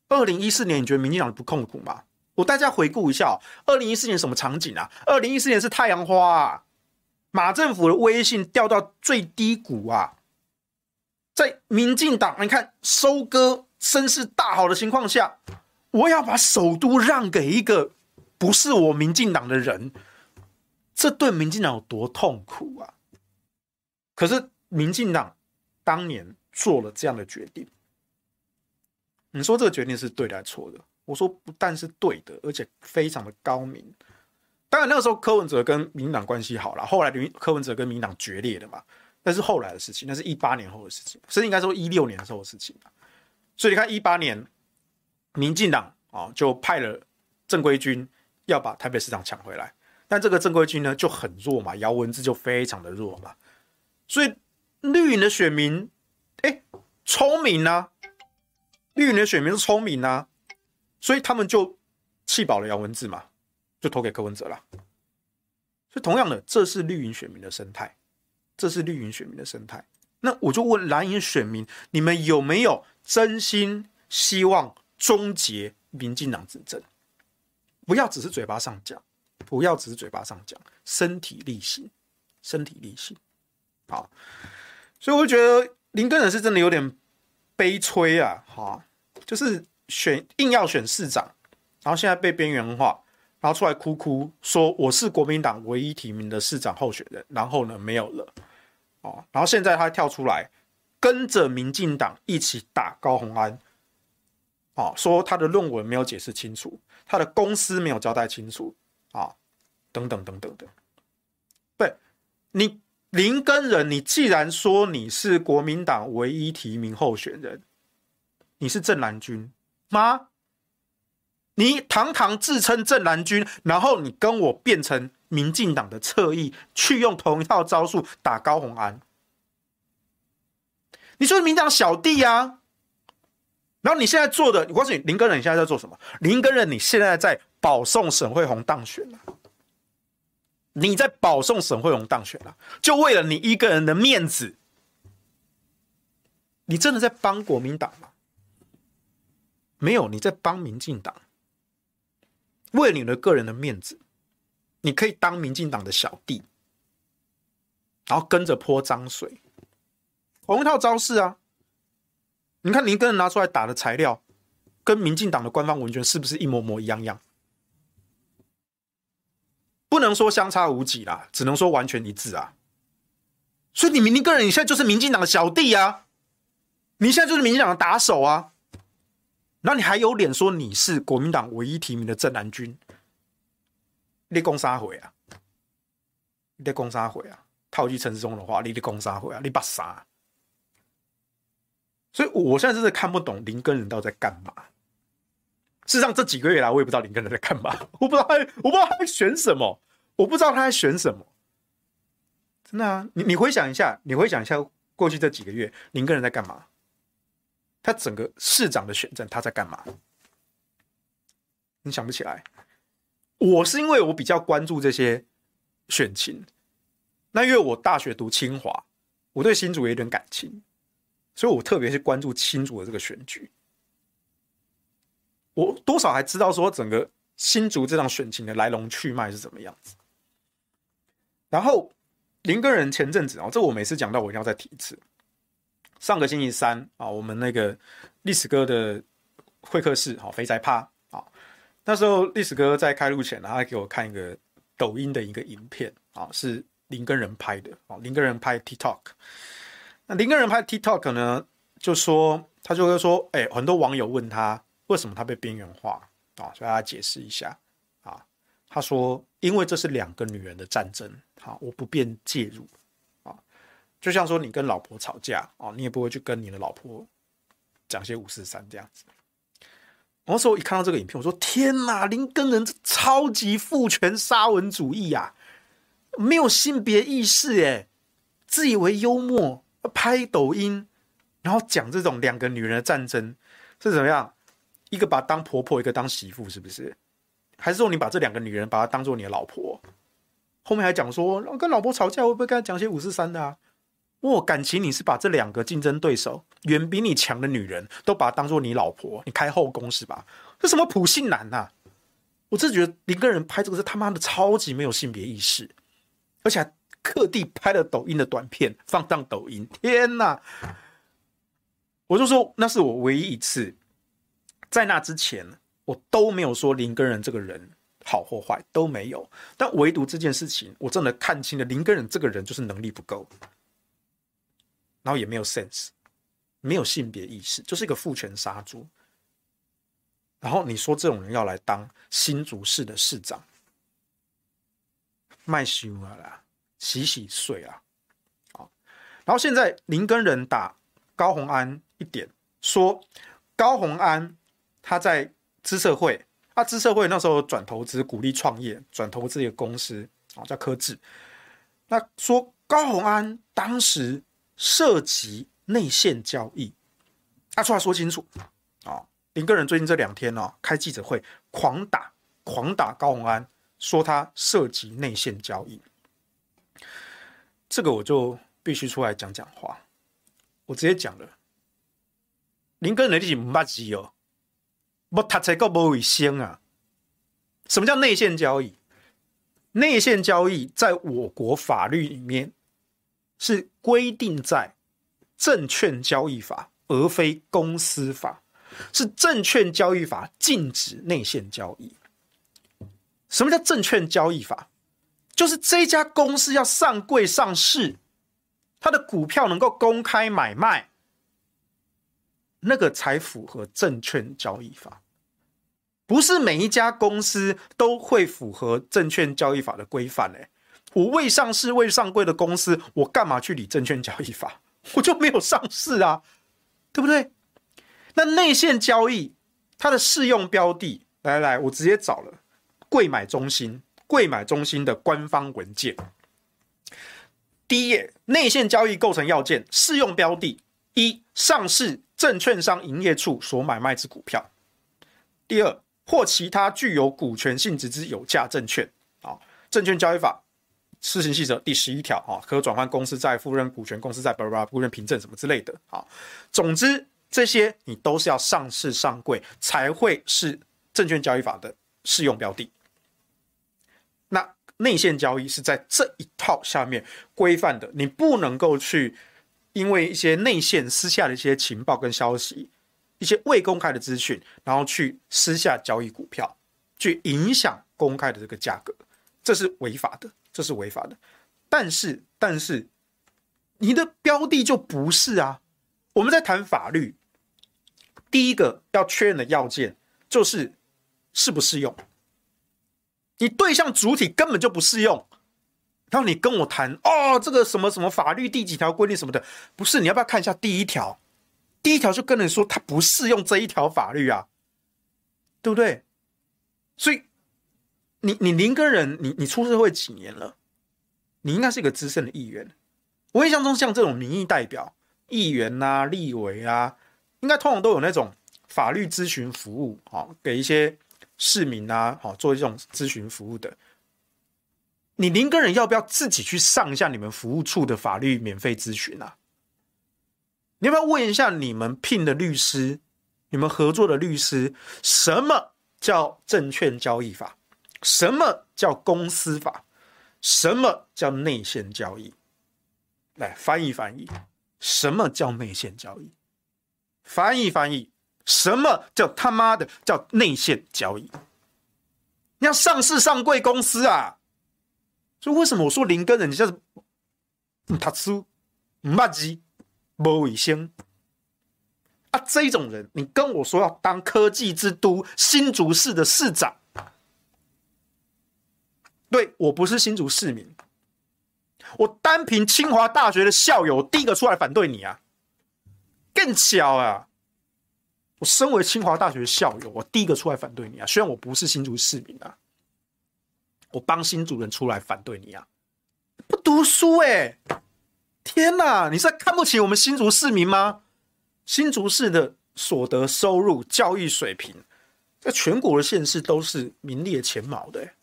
二零一四年你觉得民进党不痛苦吗？我大家回顾一下，二零一四年什么场景啊？二零一四年是太阳花啊，马政府的威信掉到最低谷啊，在民进党你看收割声势大好的情况下，我要把首都让给一个。不是我民进党的人，这对民进党有多痛苦啊！可是民进党当年做了这样的决定，你说这个决定是对的还是错的？我说不但是对的，而且非常的高明。当然那个时候柯文哲跟民进党关系好了，后来柯文哲跟民进党决裂了嘛，那是后来的事情，那是一八年后的事情，甚至应该说一六年的时候的事情。所以你看一八年，民进党啊就派了正规军。要把台北市场抢回来，但这个正规军呢就很弱嘛，姚文智就非常的弱嘛，所以绿营的选民，哎，聪明啊，绿营的选民是聪明啊，所以他们就弃保了姚文智嘛，就投给柯文哲了。所以同样的，这是绿营选民的生态，这是绿营选民的生态。那我就问蓝营选民，你们有没有真心希望终结民进党执政？不要只是嘴巴上讲，不要只是嘴巴上讲，身体力行，身体力行，好，所以我就觉得林耕仁是真的有点悲催啊，哈，就是选硬要选市长，然后现在被边缘化，然后出来哭哭说我是国民党唯一提名的市长候选人，然后呢没有了，哦，然后现在他跳出来跟着民进党一起打高虹安，哦，说他的论文没有解释清楚。他的公司没有交代清楚啊，等等等等的。对，你林根仁，你既然说你是国民党唯一提名候选人，你是正蓝军吗？你堂堂自称正蓝军，然后你跟我变成民进党的侧翼，去用同一套招数打高虹安，你说民进党小弟啊？然后你现在做的，我告诉你，林根仁你现在在做什么？林根仁你现在在保送沈慧虹当选了，你在保送沈慧虹当选了，就为了你一个人的面子，你真的在帮国民党吗？没有，你在帮民进党。为了你的个人的面子，你可以当民进党的小弟，然后跟着泼脏水，同一套招式啊。你看林耕仁拿出来打的材料，跟民进党的官方文件是不是一模模一样样？不能说相差无几啦，只能说完全一致啊。所以你林耕仁，你现在就是民进党的小弟啊，你现在就是民进党的打手啊，那你还有脸说你是国民党唯一提名的正南军？你攻杀回啊？你攻杀回啊？套句陈时中的话，你攻杀回啊？你把杀？所以我现在真的看不懂林根人到底在干嘛。事实上，这几个月来，我也不知道林根人在干嘛，我不知道他，我不知道他在选什么，我不知道他在选什么。真的啊，你你回想一下，你回想一下过去这几个月，林根人在干嘛？他整个市长的选战他在干嘛？你想不起来？我是因为我比较关注这些选情，那因为我大学读清华，我对新竹有点感情，所以我特别是关注新竹的这个选举。我多少还知道说整个新竹这场选情的来龙去脉是怎么样子，然后。林根人前阵子啊，这我每次讲到，我一定要再提一次。上个星期三啊，我们那个历史哥的会客室，好肥宅趴啊，那时候历史哥在开录前，他还给我看一个抖音的一个影片啊，是林根人拍的啊，林根人拍 TikTok。林根人拍 TikTok 呢，就说他就会说，哎，很多网友问他为什么他被边缘化啊，所以他解释一下啊，他说因为这是两个女人的战争。好，我不便介入啊。就像说你跟老婆吵架啊，你也不会去跟你的老婆讲些五四三这样子。那时候一看到这个影片，我说：天哪，林根人这超级父权沙文主义啊，没有性别意识哎，自以为幽默，拍抖音，然后讲这种两个女人的战争是怎么样？一个把她当婆婆，一个当媳妇，是不是？还是说你把这两个女人把她当做你的老婆？后面还讲说，跟老婆吵架会不会跟她讲些五四三的啊？哦，感情你是把这两个竞争对手远比你强的女人都把她当做你老婆，你开后宫是吧？这什么普信男呐、啊？我真的觉得林个人拍这个是他妈的超级没有性别意识，而且还特地拍了抖音的短片放上抖音。天哪！我就说那是我唯一一次，在那之前我都没有说林根仁这个人。好或坏都没有，但唯独这件事情，我真的看清了林根仁这个人就是能力不够，然后也没有 sense，没有性别意识，就是一个父权杀猪。然后你说这种人要来当新竹市的市长，卖修了啦，洗洗睡啊，好。然后现在林根仁打高虹安一点，说高虹安他在资社会。他资社会那时候转投资，鼓励创业，转投资一个公司啊，叫科智。那说高虹安当时涉及内线交易，他出来说清楚啊。林根仁最近这两天呢，开记者会狂打狂打高虹安，说他涉及内线交易。这个我就必须出来讲讲话。我直接讲了，林耕仁你是不捌字哦。不，他才够不卫生啊！什么叫内线交易？内线交易在我国法律里面是规定在证券交易法，而非公司法。是证券交易法禁止内线交易。什么叫证券交易法？就是这家公司要上柜上市，它的股票能够公开买卖。那个才符合证券交易法，不是每一家公司都会符合证券交易法的规范嘞。我未上市未上柜的公司，我干嘛去理证券交易法？我就没有上市啊，对不对？那内线交易它的适用标的，来来，我直接找了柜买中心，柜买中心的官方文件。第一页，内线交易构成要件，适用标的一，上市。证券商营业处所买卖之股票，第二或其他具有股权性质之有价证券，啊，证券交易法施行细则第十一条，啊，可转换公司债、附认股权公司债、巴拉巴拉、不认凭证什么之类的，啊，总之这些你都是要上市上柜才会是证券交易法的适用标的。内线交易是在这一套下面规范的，你不能够去。因为一些内线私下的一些情报跟消息，一些未公开的资讯，然后去私下交易股票，去影响公开的这个价格，这是违法的，这是违法的。但是，但是，你的标的就不是啊。我们在谈法律，第一个要确认的要件就是适不适用。你对象主体根本就不适用，然后你跟我谈哦，这个什么什么法律第几条规定什么的，不是？你要不要看一下第一条？第一条就跟人说它不适用这一条法律啊，对不对？所以。你你林跟人，你你出社会几年了？你应该是一个资深的议员。我印象中，像这种民意代表、议员啊、立委啊，应该通常都有那种法律咨询服务，好给一些市民啊，好做这种咨询服务的。你林耕仁要不要自己去上一下你们服务处的法律免费咨询啊？你要不要问一下你们聘的律师、你们合作的律师，什么叫证券交易法？什么叫公司法？什么叫内线交易？来翻译翻译，什么叫内线交易？翻译翻译，什么叫他妈的叫内线交易？你要上市上柜公司啊！所以为什么我说林耕仁你就是不读书、不捌字、没卫生啊？这种人，你跟我说要当科技之都新竹市的市长？对，我不是新竹市民，我单凭清华大学的校友，第一个出来反对你啊！更巧啊，我身为清华大学校友，我第一个出来反对你啊！虽然我不是新竹市民啊，我帮新竹人出来反对你啊！不读书哎，天哪！你是在看不起我们新竹市民吗？新竹市的所得收入、教育水平，在全国的县市都是名列前茅的。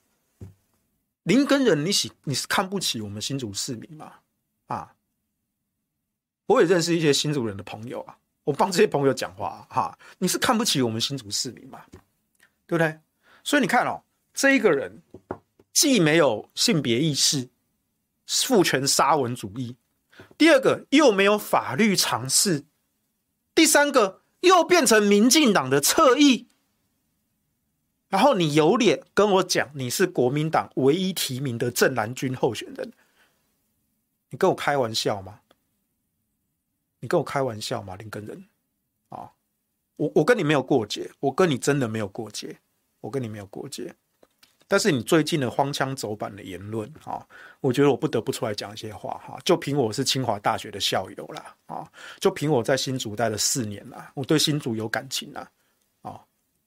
林根人，你喜你是看不起我们新竹市民吗？啊，我也认识一些新竹人的朋友啊，我帮这些朋友讲话哈、你是看不起我们新竹市民吗？对不对？所以你看哦，这一个人既没有性别意识、父权沙文主义，第二个又没有法律常识，第三个又变成民进党的侧翼。然后你有脸跟我讲你是国民党唯一提名的正蓝军候选人？你跟我开玩笑吗？你跟我开玩笑吗？林耕仁啊，我我跟你没有过节，我跟你真的没有过节，我跟你没有过节。但是你最近的荒腔走板的言论啊，我觉得我不得不出来讲一些话哈。就凭我是清华大学的校友啦，啊，就凭我在新竹待了四年啦，我对新竹有感情啦，啊，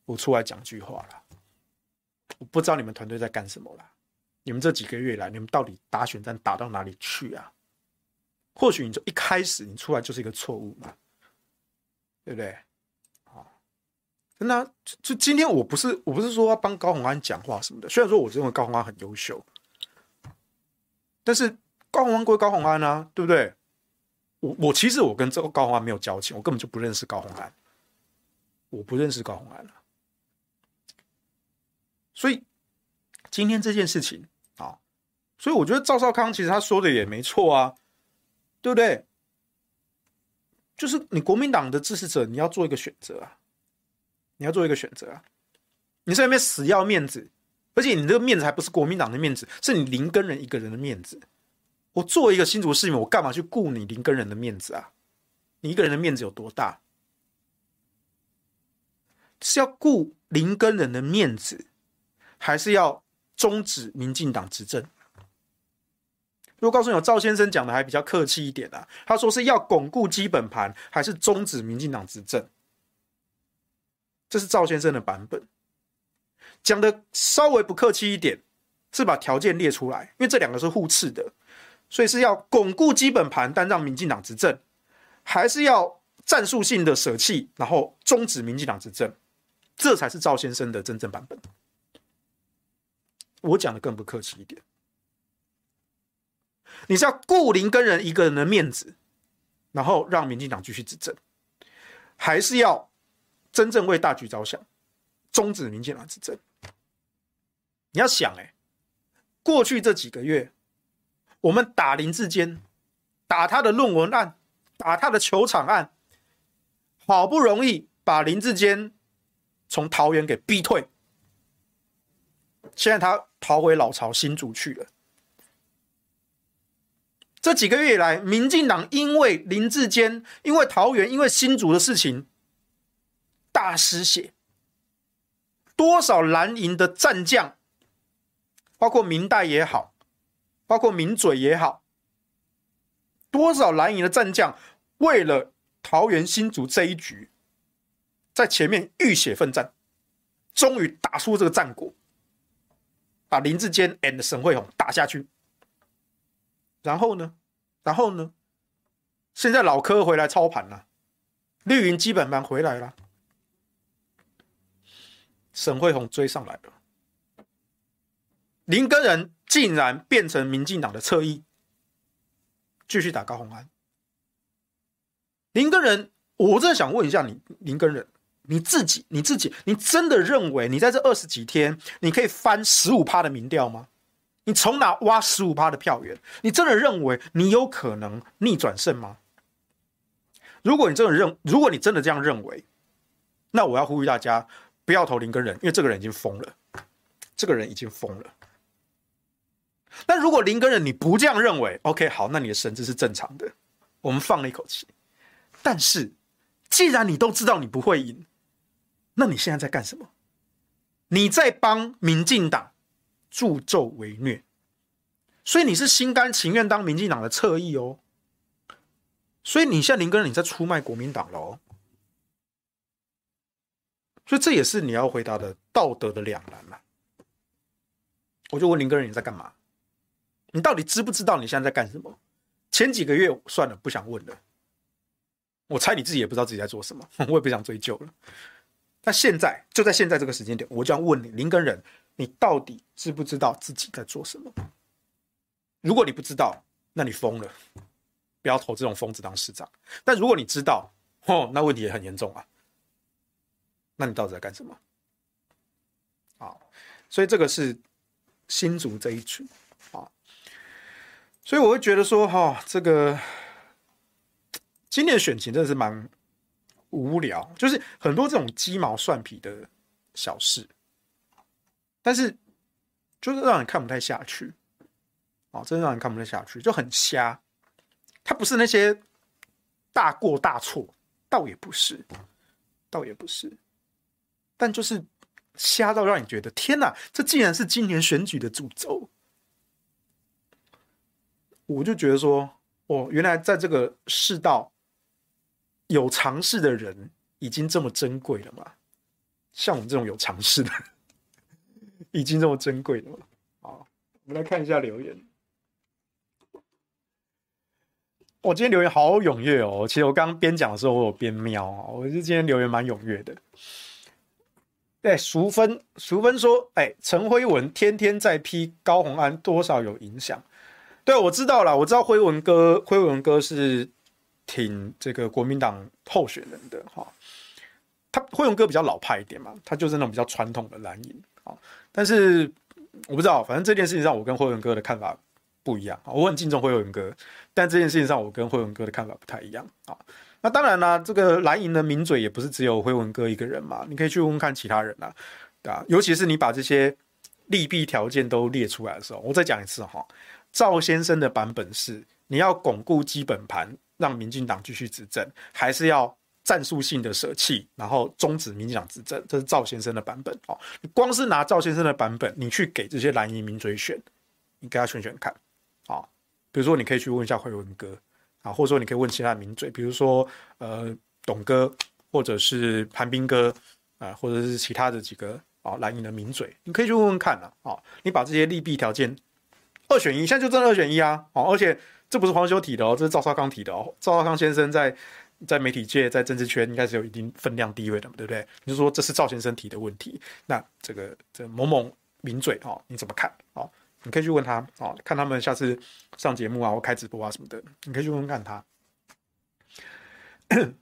我出来讲句话啦。我不知道你们团队在干什么啦，你们这几个月来，你们到底打选战打到哪里去啊？或许你就一开始你出来就是一个错误嘛，对不对？啊，那就今天我不是我不是说要帮高虹安讲话什么的，虽然说我认为高虹安很优秀，但是高虹安归高虹安啊，对不对？我我其实我跟这个高虹安没有交情，我根本就不认识高虹安，我不认识高虹安了。所以今天这件事情啊，所以我觉得赵少康其实他说的也没错啊，对不对？就是你国民党的支持者，你要做一个选择啊，你要做一个选择啊。你在那边死要面子，而且你这个面子还不是国民党的面子，是你林根仁一个人的面子。我作为一个新竹市民，我干嘛去顾你林根仁的面子啊？你一个人的面子有多大？是要顾林根仁的面子。还是要终止民进党执政。如果告诉你，赵先生讲的还比较客气一点啊，他说是要巩固基本盘，还是终止民进党执政？这是赵先生的版本。讲的稍微不客气一点，是把条件列出来，因为这两个是互斥的，所以是要巩固基本盘，但让民进党执政，还是要战术性的舍弃，然后终止民进党执政？这才是赵先生的真正版本。我讲的更不客气一点，你是要顾林耕仁一个人的面子，然后让民进党继续执政，还是要真正为大局着想，终止民进党执政？你要想，哎，过去这几个月，我们打林志坚，打他的论文案，打他的球场案，好不容易把林志坚从桃园给逼退，现在他。逃回老巢新竹去了。这几个月以来，民进党因为林志坚、因为桃园、因为新竹的事情大失血，多少蓝营的战将，包括民代也好，包括名嘴也好，多少蓝营的战将为了桃园新竹这一局，在前面浴血奋战，终于打出这个战果，把林志坚 and 沈慧虹打下去。然后呢？然后呢？现在老柯回来操盘了，绿营基本盘回来了，沈慧虹追上来了，林根仁竟然变成民进党的侧翼，继续打高虹安。林根仁，我真的想问一下你，林根仁，你自己，你自己，你真的认为你在这二十几天，你可以翻十五趴的民调吗？你从哪挖十五趴的票源？你真的认为你有可能逆转胜吗？如果你真的认，如果你真的这样认为，那我要呼吁大家不要投林根仁，因为这个人已经疯了，这个人已经疯了。那如果林根仁你不这样认为，OK，好，那你的神智是正常的，我们放了一口气。但是，既然你都知道你不会赢，那你现在在干什么？你在帮民进党。助纣为虐，所以你是心甘情愿当民进党的侧翼哦。所以你现在林根你在出卖国民党喽。所以这也是你要回答的道德的两难嘛。我就问林根你在干嘛？你到底知不知道你现在在干什么？前几个月算了，不想问了。我猜你自己也不知道自己在做什么，我也不想追究了。但现在就在现在这个时间点，我就要问你，林根仁。你到底知不知道自己在做什么？如果你不知道，那你疯了，不要投这种疯子当市长。但如果你知道，哦，那问题也很严重啊。那你到底在干什么？啊，所以这个是新竹这一群啊，所以我会觉得说，哈，这个今年选情真的是蛮无聊，就是很多这种鸡毛蒜皮的小事。但是，就是让人看不太下去，啊，真的让人看不太下去，就很瞎。他不是那些大过大错，倒也不是，倒也不是，但就是瞎到让你觉得天哪，这竟然是今年选举的主轴。我就觉得说，哦，原来在这个世道有常识的人已经这么珍贵了嘛？像我们这种有常识的。已经这么珍贵了吗？好，我们来看一下留言。我今天留言好踊跃哦！其实我刚刚边讲的时候，我有边瞄啊。我觉得今天留言蛮踊跃的。对，淑芬，淑芬说：“哎，陈辉文天天在批高虹安，多少有影响？”对，我知道了，我知道辉文哥，辉文哥是挺这个国民党候选人的哈。他辉文哥比较老派一点嘛，他就是那种比较传统的蓝营啊。但是我不知道，反正这件事情上我跟辉文哥的看法不一样啊。我很敬重辉文哥，但这件事情上我跟辉文哥的看法不太一样啊。那当然啦，这个蓝营的名嘴也不是只有辉文哥一个人嘛，你可以去问问看其他人啊，啊，尤其是你把这些利弊条件都列出来的时候，我再讲一次哈，赵先生的版本是你要巩固基本盘，让民进党继续执政，还是要？战术性的舍弃，然后终止民进党执政，这是赵先生的版本。哦，光是拿赵先生的版本，你去给这些蓝营名嘴选，你给他选选看。啊，比如说你可以去问一下辉文哥，啊，或者说你可以问其他名嘴，比如说呃董哥，或者是韩冰哥，啊，或者是其他的几个啊蓝营的名嘴，你可以去问问看啊。啊，你把这些利弊条件二选一，现在就真的二选一啊。啊，而且这不是黄修提的哦，这是赵少康提的哦。赵少康先生在。在媒体界，在政治圈应该是有一定分量地位的嘛，对不对？你就说这是赵先生提的问题，那这个这某某名嘴哦，你怎么看？哦，你可以去问他哦，看他们下次上节目啊，或开直播啊什么的，你可以去问问看他。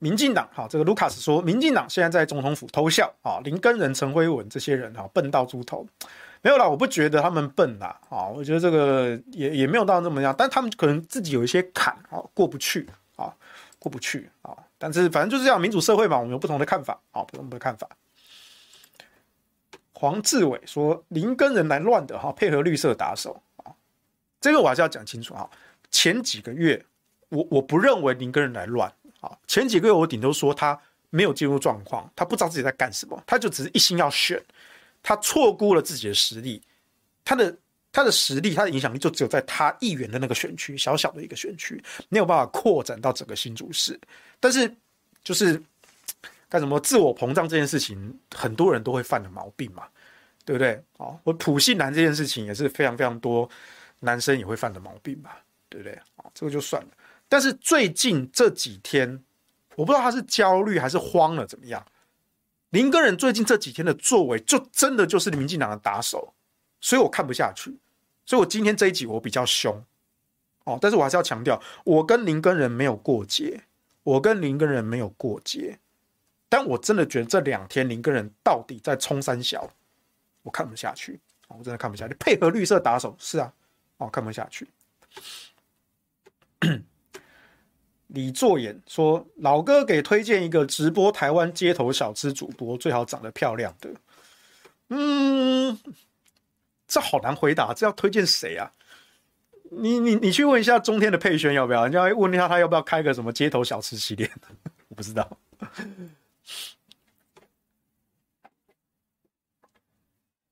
民进党哈，这个卢卡斯说，民进党现在在总统府偷笑啊，林根人、陈辉文这些人哈，笨到猪头，没有啦，我不觉得他们笨啦，啊，我觉得这个也也没有到那么样，但他们可能自己有一些坎啊过不去。过不去啊！但是反正就是这样，民主社会嘛，我们有不同的看法啊，不同的看法。黄志伟说林耕仁来乱的哈，配合绿色打手啊，这个我还是要讲清楚啊。前几个月我我不认为林耕仁来乱啊，前几个月我顶多说他没有进入状况，他不知道自己在干什么，他就只是一心要选，他错估了自己的实力，他的他的实力，他的影响力就只有在他议员的那个选区，小小的一个选区，没有办法扩展到整个新竹市。但是就是干什么自我膨胀这件事情，很多人都会犯的毛病嘛，对不对？哦，我普信男这件事情也是非常非常多男生也会犯的毛病吧，对不对？哦，这个就算了。但是最近这几天，我不知道他是焦虑还是慌了怎么样。林根仁最近这几天的作为，就真的就是民进党的打手，所以我看不下去。所以我今天这一集我比较凶，哦，但是我还是要强调，我跟林根人没有过节，我跟林根人没有过节。但我真的觉得这两天林根人到底在冲三小，我看不下去，哦我真的看不下去。配合绿色打手是啊，哦，看不下去。李作言说：“老哥给推荐一个直播台湾街头小吃主播，最好长得漂亮的。”嗯，这好难回答，这要推荐谁啊？你你你去问一下中天的佩轩要不要？你要问一下他要不要开个什么街头小吃系列？我不知道。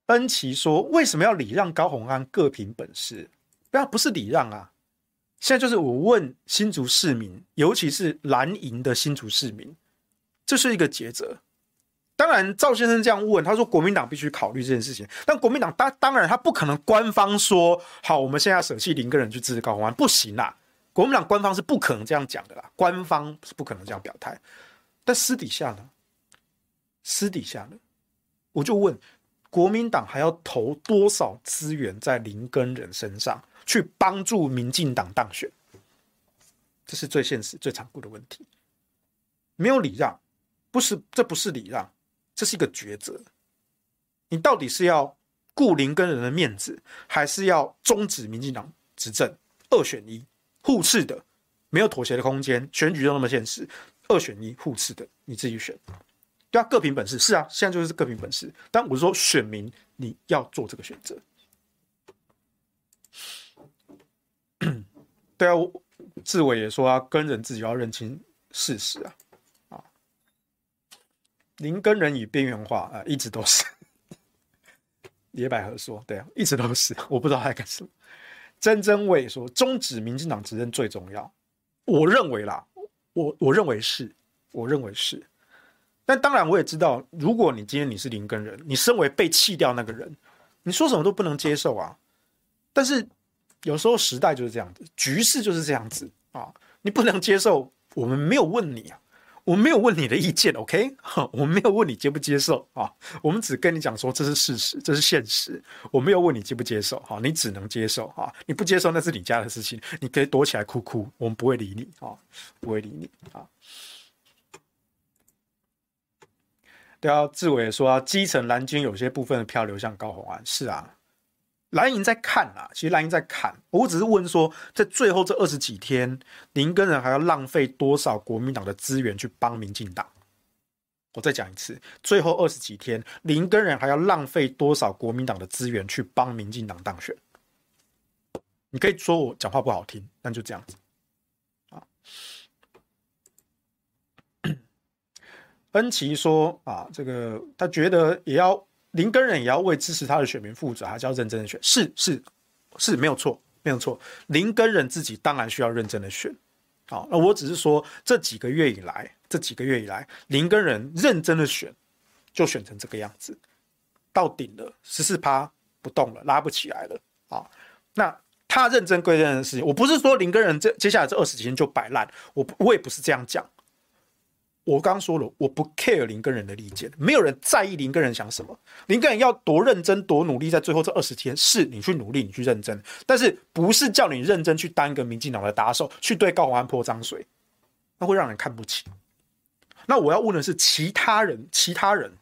恩琪说：“为什么要礼让高虹安各凭本事？不要，不是礼让啊。”现在就是我问新竹市民，尤其是蓝营的新竹市民，这是一个抉择。当然，赵先生这样问，他说国民党必须考虑这件事情。但国民党当当然他不可能官方说好，我们现在舍弃林根人去支持高虹安，不行啦。国民党官方是不可能这样讲的啦，官方是不可能这样表态。但私底下呢？私底下呢？我就问国民党还要投多少资源在林根人身上？去帮助民进党当选，这是最现实、最残酷的问题。没有礼让，不是，这不是礼让，这是一个抉择。你到底是要顾林跟人的面子，还是要终止民进党执政？二选一，互斥的，没有妥协的空间。选举就那么现实，二选一，互斥的，你自己选。对啊，各凭本事。是啊，现在就是各凭本事。但我说选民，你要做这个选择。对啊，志伟也说啊，跟人自己要认清事实，啊，林根人与边缘化啊，一直都是。野百合说，对啊，一直都是，我不知道他在干什么。曾曾伟说，终止民进党执政最重要，我认为啦，我我认为是，我认为是。但当然，我也知道，如果你今天你是林根人，你身为被弃掉那个人，你说什么都不能接受啊。但是。有时候时代就是这样子，局势就是这样子啊！你不能接受，我们没有问你啊，我没有问你的意见，OK？我没有问你接不接受啊，我们只跟你讲说这是事实，这是现实，我没有问你接不接受，哈，你只能接受啊！你不接受那是你家的事情，你可以躲起来哭哭，我们不会理你啊，不会理你啊。对啊，志伟说啊，基层蓝军有些部分的票流向高虹安，是啊。蓝营在看啊，其实蓝营在看，我只是问说，在最后这二十几天，林根人还要浪费多少国民党的资源去帮民进党？我再讲一次，最后二十几天，林根人还要浪费多少国民党的资源去帮民进党当选？你可以说我讲话不好听，但就这样子啊。恩琪说啊，这个他觉得也要。林根仁也要为支持他的选民负责，还是要认真的选？是是是，没有错，没有错。林根仁自己当然需要认真的选。好，那我只是说这几个月以来，这几个月以来，林根仁认真的选，就选成这个样子，到顶了，十四趴不动了，拉不起来了。啊，那他认真归认真的事情，我不是说林根仁这接下来这二十几天就摆烂，我我也不是这样讲。我刚刚说了，我不 care 林耕仁的意见，没有人在意林耕仁想什么。林耕仁要多认真、多努力，在最后这二十天，是你去努力，你去认真，但是不是叫你认真去当一个民进党的打手，去对高虹安泼脏水，那会让人看不起。那我要问的是，其他人，其他人，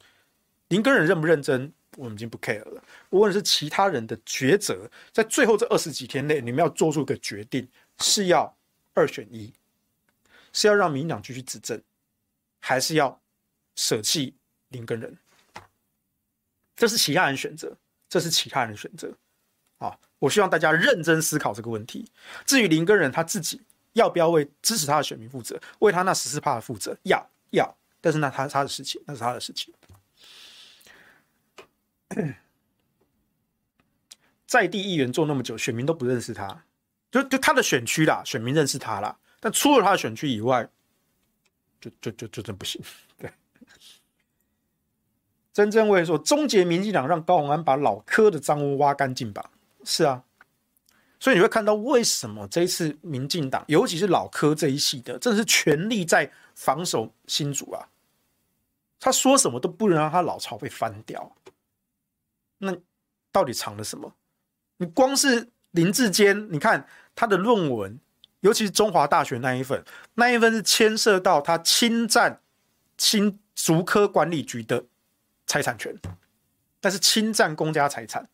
林耕仁认不认真，我们已经不 care 了。我问的是其他人的抉择，在最后这二十几天内，你们要做出一个决定，是要二选一，是要让民进党继续执政。还是要舍弃林耕仁，这是其他人选择，这是其他人选择。啊，我希望大家认真思考这个问题。至于林耕仁他自己要不要为支持他的选民负责，为他那十四趴的负责，要要，但是那他他的事情，那是他的事情。在地议员做那么久，选民都不认识他，就就他的选区啦，选民认识他啦。但除了他的选区以外，就就就就真不行。对，曾正伟说，终结民进党，让高虹安把老柯的脏污挖干净吧。是啊，所以你会看到为什么这一次民进党，尤其是老柯这一系的，真的是全力在防守新竹啊。他说什么都不能让他老巢被翻掉。那到底藏了什么？你光是林志坚，你看他的论文，尤其是中华大学那一份，那一份是牵涉到他侵占新竹科管理局的财产权，但是侵占公家财产，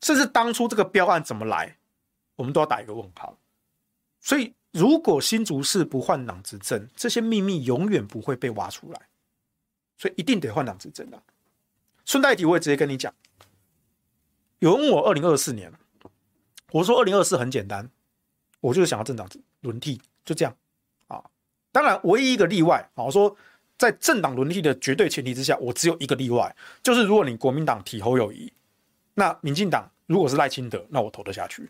甚至当初这个标案怎么来，我们都要打一个问号。所以，如果新竹市不换党执政，这些秘密永远不会被挖出来，所以一定得换党执政的。顺带一提，我也直接跟你讲，有人问我二零二四年，我说二零二四很简单，我就是想要政党轮替，就这样啊。当然，唯一一个例外啊，我说在政党轮替的绝对前提之下，我只有一个例外，就是如果你国民党提侯友谊，那民进党如果是赖清德，那我投得下去，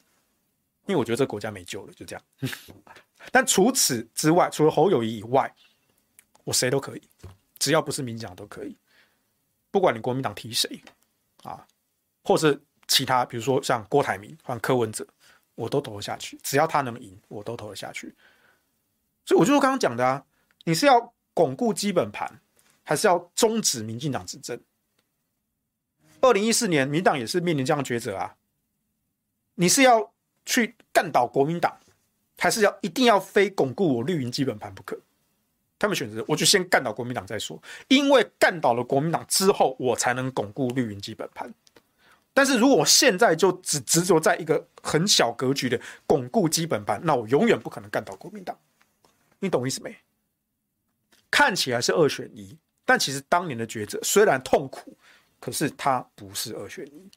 因为我觉得这个国家没救了，就这样。但除此之外，除了侯友谊以外，我谁都可以，只要不是民进党都可以。不管你国民党提谁啊，或是其他，比如说像郭台铭换柯文哲，我都投得下去。只要他能赢，我都投得下去。所以我就是刚刚讲的啊，你是要巩固基本盘，还是要终止民进党执政？二零一四年，民党也是面临这样抉择啊。你是要去干倒国民党，还是要一定要非巩固我绿营基本盘不可？他们选择，我就先干倒国民党再说，因为干倒了国民党之后，我才能巩固绿营基本盘。但是如果我现在就只执着在一个很小格局的巩固基本盘，那我永远不可能干倒国民党。你懂意思没？看起来是二选一，但其实当年的抉择虽然痛苦，可是它不是二选一，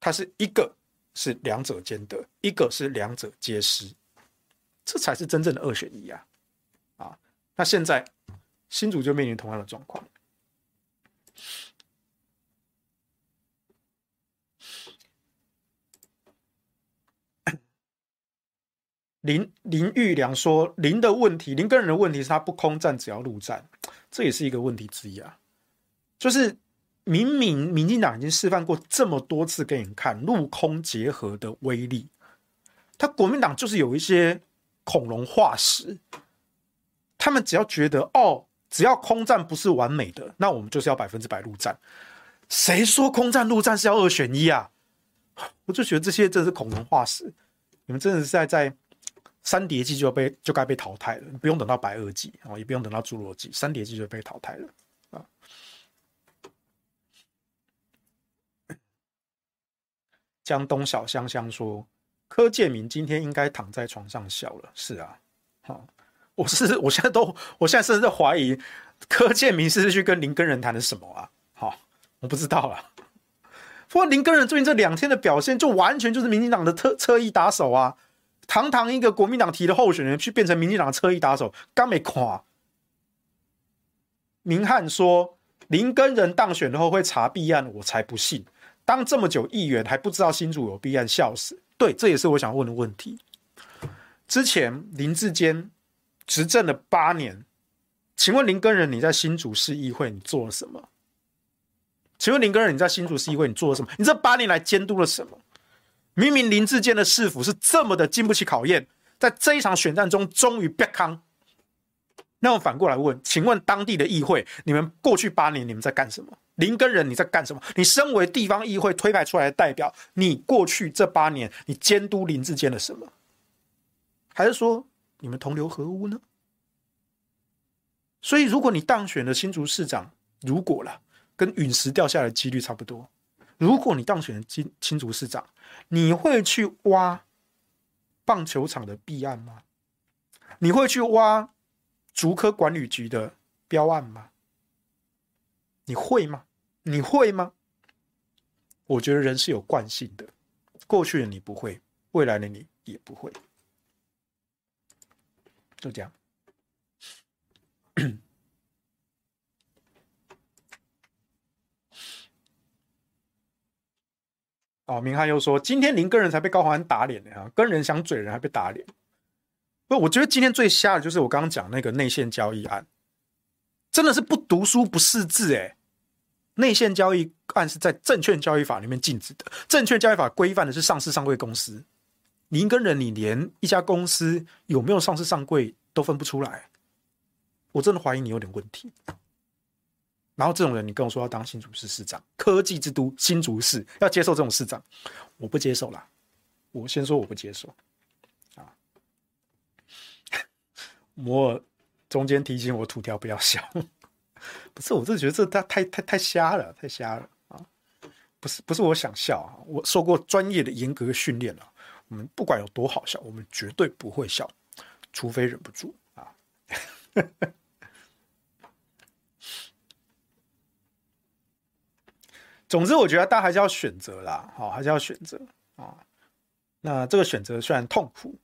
它是一个是两者兼得，一个是两者皆失，这才是真正的二选一啊！那现在新竹就面临同样的状况。林林玉良说：“林的问题，林耕仁的问题是他不空战，只要陆战，这也是一个问题之一啊。就是明明民进党已经示范过这么多次给你看陆空结合的威力，他国民党就是有一些恐龙化石。”他们只要觉得哦，只要空战不是完美的，那我们就是要百分之百陆战。谁说空战陆战是要二选一啊？我就觉得这些真是恐龙化石，你们真的是在在三叠纪就被就该被淘汰了，不用等到白垩纪啊，也不用等到侏罗纪，三叠纪就被淘汰了啊。江东小香香说，柯建铭今天应该躺在床上笑了。是啊，好。我是，我现在都，我现在甚至在怀疑柯建铭是去跟林根仁谈的什么啊？好，我不知道了。不过林根仁最近这两天的表现，就完全就是民进党的特侧翼打手啊！堂堂一个国民党提的候选人，去变成民进党的侧翼打手，刚没垮。明翰说林根仁当选后会查弊案，我才不信。当这么久议员还不知道新竹有弊案，笑死！对，这也是我想问的问题。之前林志坚。执政了八年，请问林根仁，你在新竹市议会你做了什么？请问林根仁，你在新竹市议会你做了什么？你这八年来监督了什么？明明林志坚的市府是这么的经不起考验，在这一场选战中终于瘪康。那我反过来问，请问当地的议会，你们过去八年你们在干什么？林耕仁你在干什么？你身为地方议会推派出来的代表，你过去这八年你监督林志坚的什么？还是说？你们同流合污呢？所以，如果你当选了新竹市长，如果了，跟陨石掉下来几率差不多。如果你当选了新新竹市长，你会去挖棒球场的弊案吗？你会去挖竹科管理局的标案吗？你会吗？你会吗？我觉得人是有惯性的，过去的你不会，未来的你也不会，就这样。哦，明翰又说，今天林耕仁才被高虹安打脸呢，哈，耕仁想嘴人还被打脸。不，我觉得今天最瞎的就是我刚刚讲那个内线交易案，真的是不读书不识字哎。内线交易案是在证券交易法里面禁止的，证券交易法规范的是上市上柜公司。林耕仁，你连一家公司有没有上市上柜都分不出来，我真的怀疑你有点问题。然后这种人，你跟我说要当新竹市市长，科技之都新竹市要接受这种市长，我不接受啦。我先说我不接受啊。摩尔中间提醒我吐条不要笑。不是，我真的觉得这太太太太瞎了，太瞎了啊！不是，不是我想笑啊，我受过专业的严格训练了。我们不管有多好笑，我们绝对不会笑，除非忍不住啊。总之，我觉得大家还是要选择啦，好，还是要选择啊。那这个选择虽然痛苦，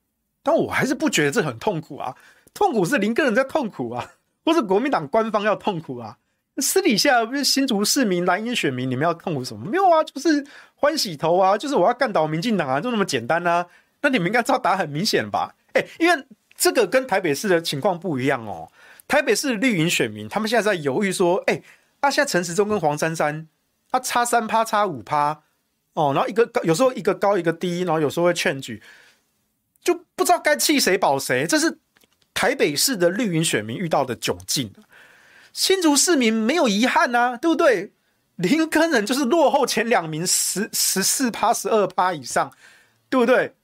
但我还是不觉得这很痛苦啊。痛苦是林个人在痛苦啊。不是国民党官方要痛苦啊，私底下不是新竹市民、蓝营选民，你们要痛苦什么？没有啊，就是欢喜头啊，就是我要干倒民进党啊，就那么简单啊。那你们应该知道答案很明显吧？哎，因为这个跟台北市的情况不一样哦。台北市绿营选民他们现在在犹豫说，哎，啊，现在陈时中跟黄珊珊，他差三趴，差五趴哦，然后一个高，有时候一个高一个低，然后有时候会劝举，就不知道该弃谁保谁，这是。台北市的绿营选民遇到的窘境，新竹市民没有遗憾呐，对不对？林根仁就是落后前两名十十四趴、十二趴以上，对不对？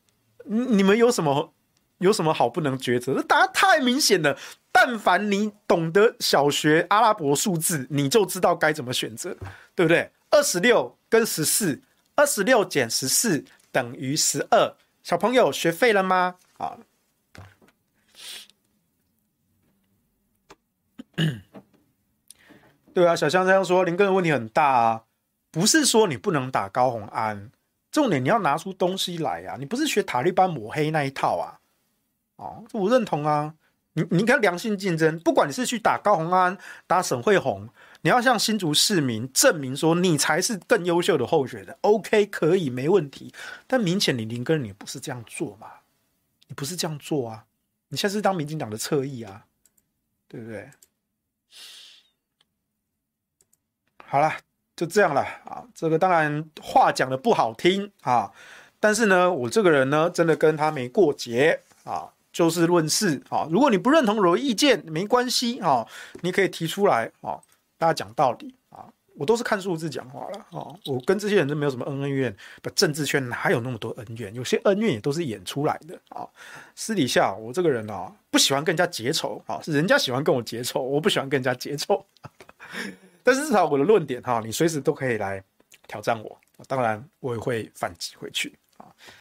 你们有什么有什么好不能抉择？这答案太明显了。但凡你懂得小学阿拉伯数字，你就知道该怎么选择，对不对？二十六跟十四，二十六减十四等于十二。小朋友学废了吗？啊。对啊，小香这样说，林哥的问题很大啊，不是说你不能打高红安，重点你要拿出东西来啊，你不是学塔利班抹黑那一套啊，哦，我认同啊，你你看良性竞争，不管你是去打高虹安，打沈慧虹，你要向新竹市民证明说你才是更优秀的候选人，OK，可以，没问题，但明显你林根你不是这样做嘛，你不是这样做啊，你现在是当民进党的侧翼啊，对不对？好了，就这样了啊。这个当然话讲的不好听啊，但是呢，我这个人呢，真的跟他没过节啊，就事论事啊。如果你不认同我的意见，没关系啊，你可以提出来啊，大家讲道理啊。我都是看数字讲话了啊。我跟这些人都没有什么恩恩怨，不，政治圈哪有那么多恩怨？有些恩怨也都是演出来的啊。私底下我这个人啊，不喜欢跟人家结仇啊，是人家喜欢跟我结仇，我不喜欢跟人家结仇。但是至少我的论点哈，你随时都可以来挑战我，当然我也会反击回去。